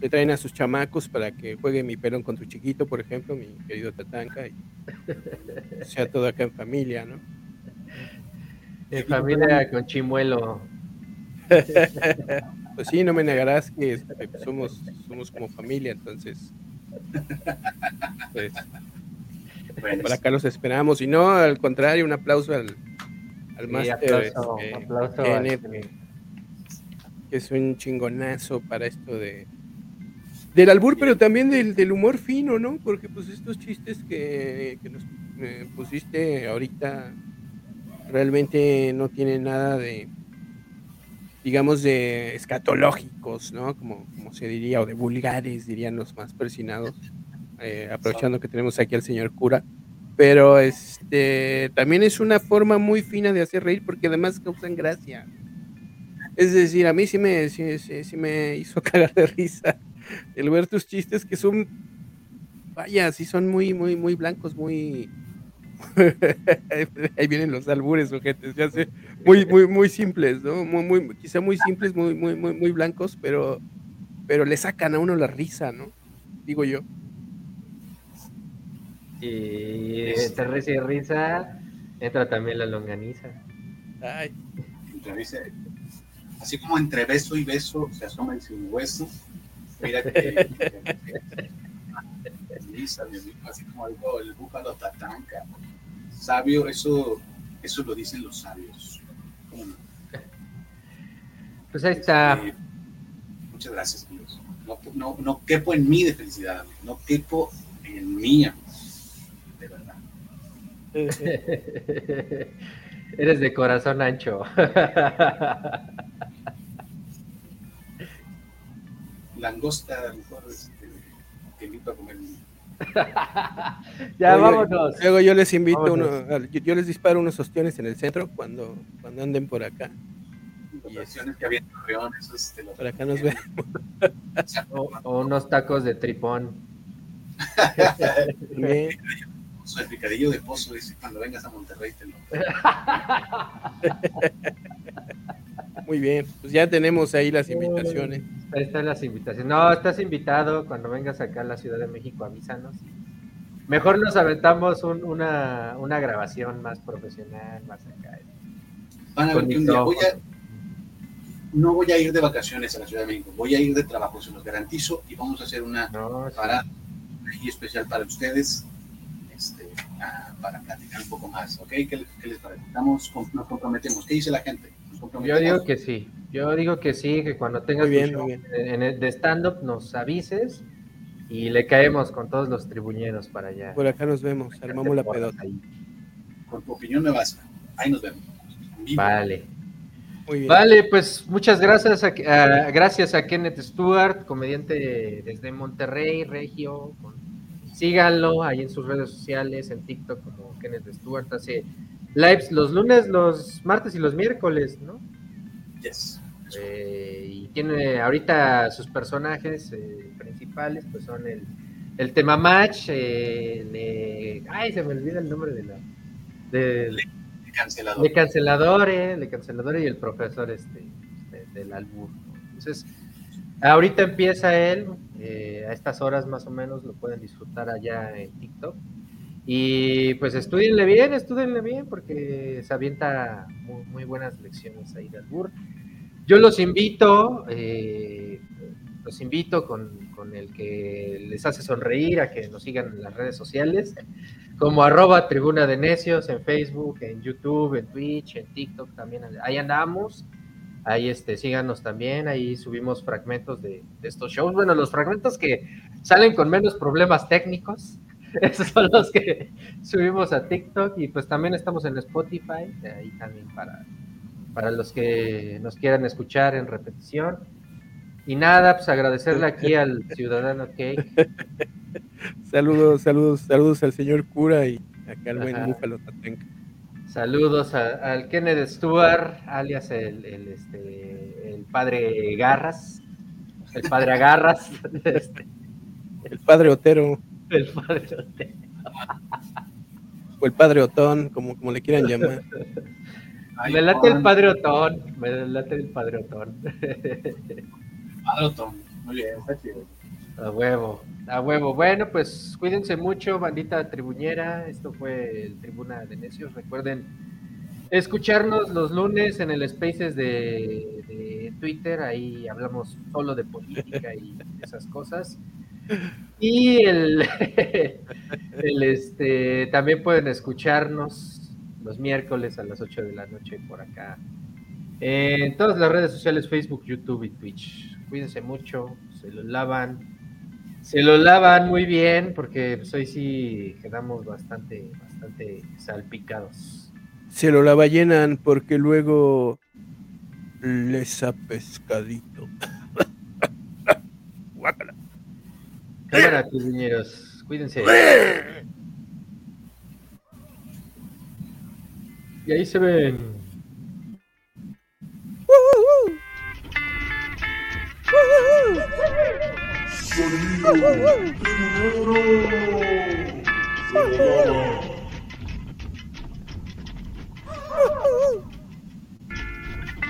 le traen a sus chamacos para que juegue mi pelón con tu chiquito, por ejemplo, mi querido Tatanka, y sea todo acá en familia, ¿no? En familia con chimuelo. Pues sí, no me negarás que este, pues, somos, somos como familia, entonces, pues, Bueno, por acá los esperamos. Y no, al contrario, un aplauso al, al Sí, máster, aplauso, este, aplauso a Kenneth, este- que es un chingonazo para esto de del albur, pero también del, del humor fino, ¿no? Porque pues estos chistes que, que nos eh, pusiste ahorita realmente no tienen nada de, digamos, de escatológicos, ¿no? Como, como se diría, o de vulgares, dirían los más persinados, eh, aprovechando que tenemos aquí al señor cura. Pero este también es una forma muy fina de hacer reír porque además causan gracia. Es decir, a mí sí me, sí, sí- sí me hizo cagar de risa el ver tus chistes que son, vaya, sí son muy, muy, muy blancos, muy... Ahí vienen los albures, ojetes, ya sé, muy, muy, muy simples, ¿no? Muy, muy, quizá muy simples, muy, muy, muy, muy blancos, pero, pero le sacan a uno la risa, ¿no? Digo yo. Y entre risa y risa entra también la longaniza. Ay, así como entre beso y beso se asoma el sin hueso. Mira que. Amigo, así como algo, el búfalo tatanca. Sabio, eso, eso lo dicen los sabios. ¿Cómo no? Pues ahí está. Este, muchas gracias, amigos. No, no, no quepo en mí de felicidad, amigo. no quepo en mí, amigos. de verdad. Eres de corazón ancho. Langosta, a lo mejor este, te invito a comer. ya, Oye, vámonos. Luego yo les invito, Vámonos. uno, yo, yo les disparo unos ostiones en el centro cuando, cuando anden por acá. Situaciones que había en Torreón, eso es de los Por acá nos vemos. O, o unos tacos de tripón. El picadillo de pozo, dice, cuando vengas a Monterrey te lo... Muy bien, pues ya tenemos ahí las invitaciones. Ahí están las invitaciones. No, estás invitado cuando vengas acá a la Ciudad de México, avísanos. Mejor nos aventamos un- una, una grabación más profesional, más acá. Van a ver que un día voy a... No voy a ir de vacaciones a la Ciudad de México, voy a ir de trabajo, se los garantizo, y vamos a hacer una No, sí. parada especial para ustedes, este, ah, para platicar un poco más, ¿ok? ¿Qué, les- qué les parece? Estamos, con- nos comprometemos. ¿Qué dice la gente? Yo digo que sí. Yo digo que sí, que cuando tengas bien, tu show muy bien. en- en- de stand-up nos avises y le caemos con todos los tribuñeros para allá. Por acá nos vemos, armamos la pedota. Ahí. Con tu opinión me basta. Ahí nos vemos. Vale. Muy bien. Vale, pues muchas gracias a, a- gracias a Kenneth Stewart, comediante desde Monterrey, Regio. con- síganlo ahí en sus redes sociales, en TikTok como Kenneth Stewart. Hace lives los lunes, los martes y los miércoles, ¿no? Yes. Eh, y tiene ahorita sus personajes eh, principales, pues son el, el tema match, eh, le- ay, se me olvida el nombre de la del Cancelador. de canceladores, de canceladores y el profesor este de- del albur. ¿no? Entonces, ahorita empieza él, eh, a estas horas más o menos lo pueden disfrutar allá en TikTok. Y pues estudienle bien, estudienle bien, porque se avienta muy, buenas lecciones ahí de albur. Yo los invito, eh, los invito con, con el que les hace sonreír a que nos sigan en las redes sociales, como arroba tribuna de necios en Facebook, en YouTube, en Twitch, en TikTok también. Ahí andamos. Ahí este, síganos también, ahí subimos fragmentos de estos shows. Bueno, los fragmentos que salen con menos problemas técnicos, esos son los que subimos a TikTok y pues también estamos en Spotify, ahí también para, para los que nos quieran escuchar en repetición. Y nada, pues agradecerle aquí al ciudadano Cake. Saludos, saludos, saludos al señor cura y acá al buen. Búfalo Tatenca. Saludos a- al Kenneth Stewart, alias el, el, este, el padre Garras, el padre Agarras, este, El padre Otero el padre Otero. o el padre Otón, como, como le quieran llamar. Ay, Me late el padre Otón, me late el padre Otón. Padre Otón. Muy bien, está chido. A huevo, a huevo. Bueno, pues cuídense mucho, bandita tribuñera. Esto fue el Tribuna de Necios. Recuerden escucharnos los lunes en el Spaces de, de Twitter. Ahí hablamos solo de política y esas cosas. Y el, el, este también pueden escucharnos los miércoles a las 8 de la noche por acá. En todas las redes sociales, Facebook, YouTube y Twitch. Cuídense mucho, se lo lavan. Se lo lavan muy bien porque pues, hoy sí quedamos bastante, bastante salpicados. Se lo la ballenan porque luego les ha pescadito. Cámara, viñeros. Cuídense. Y ahí se ven.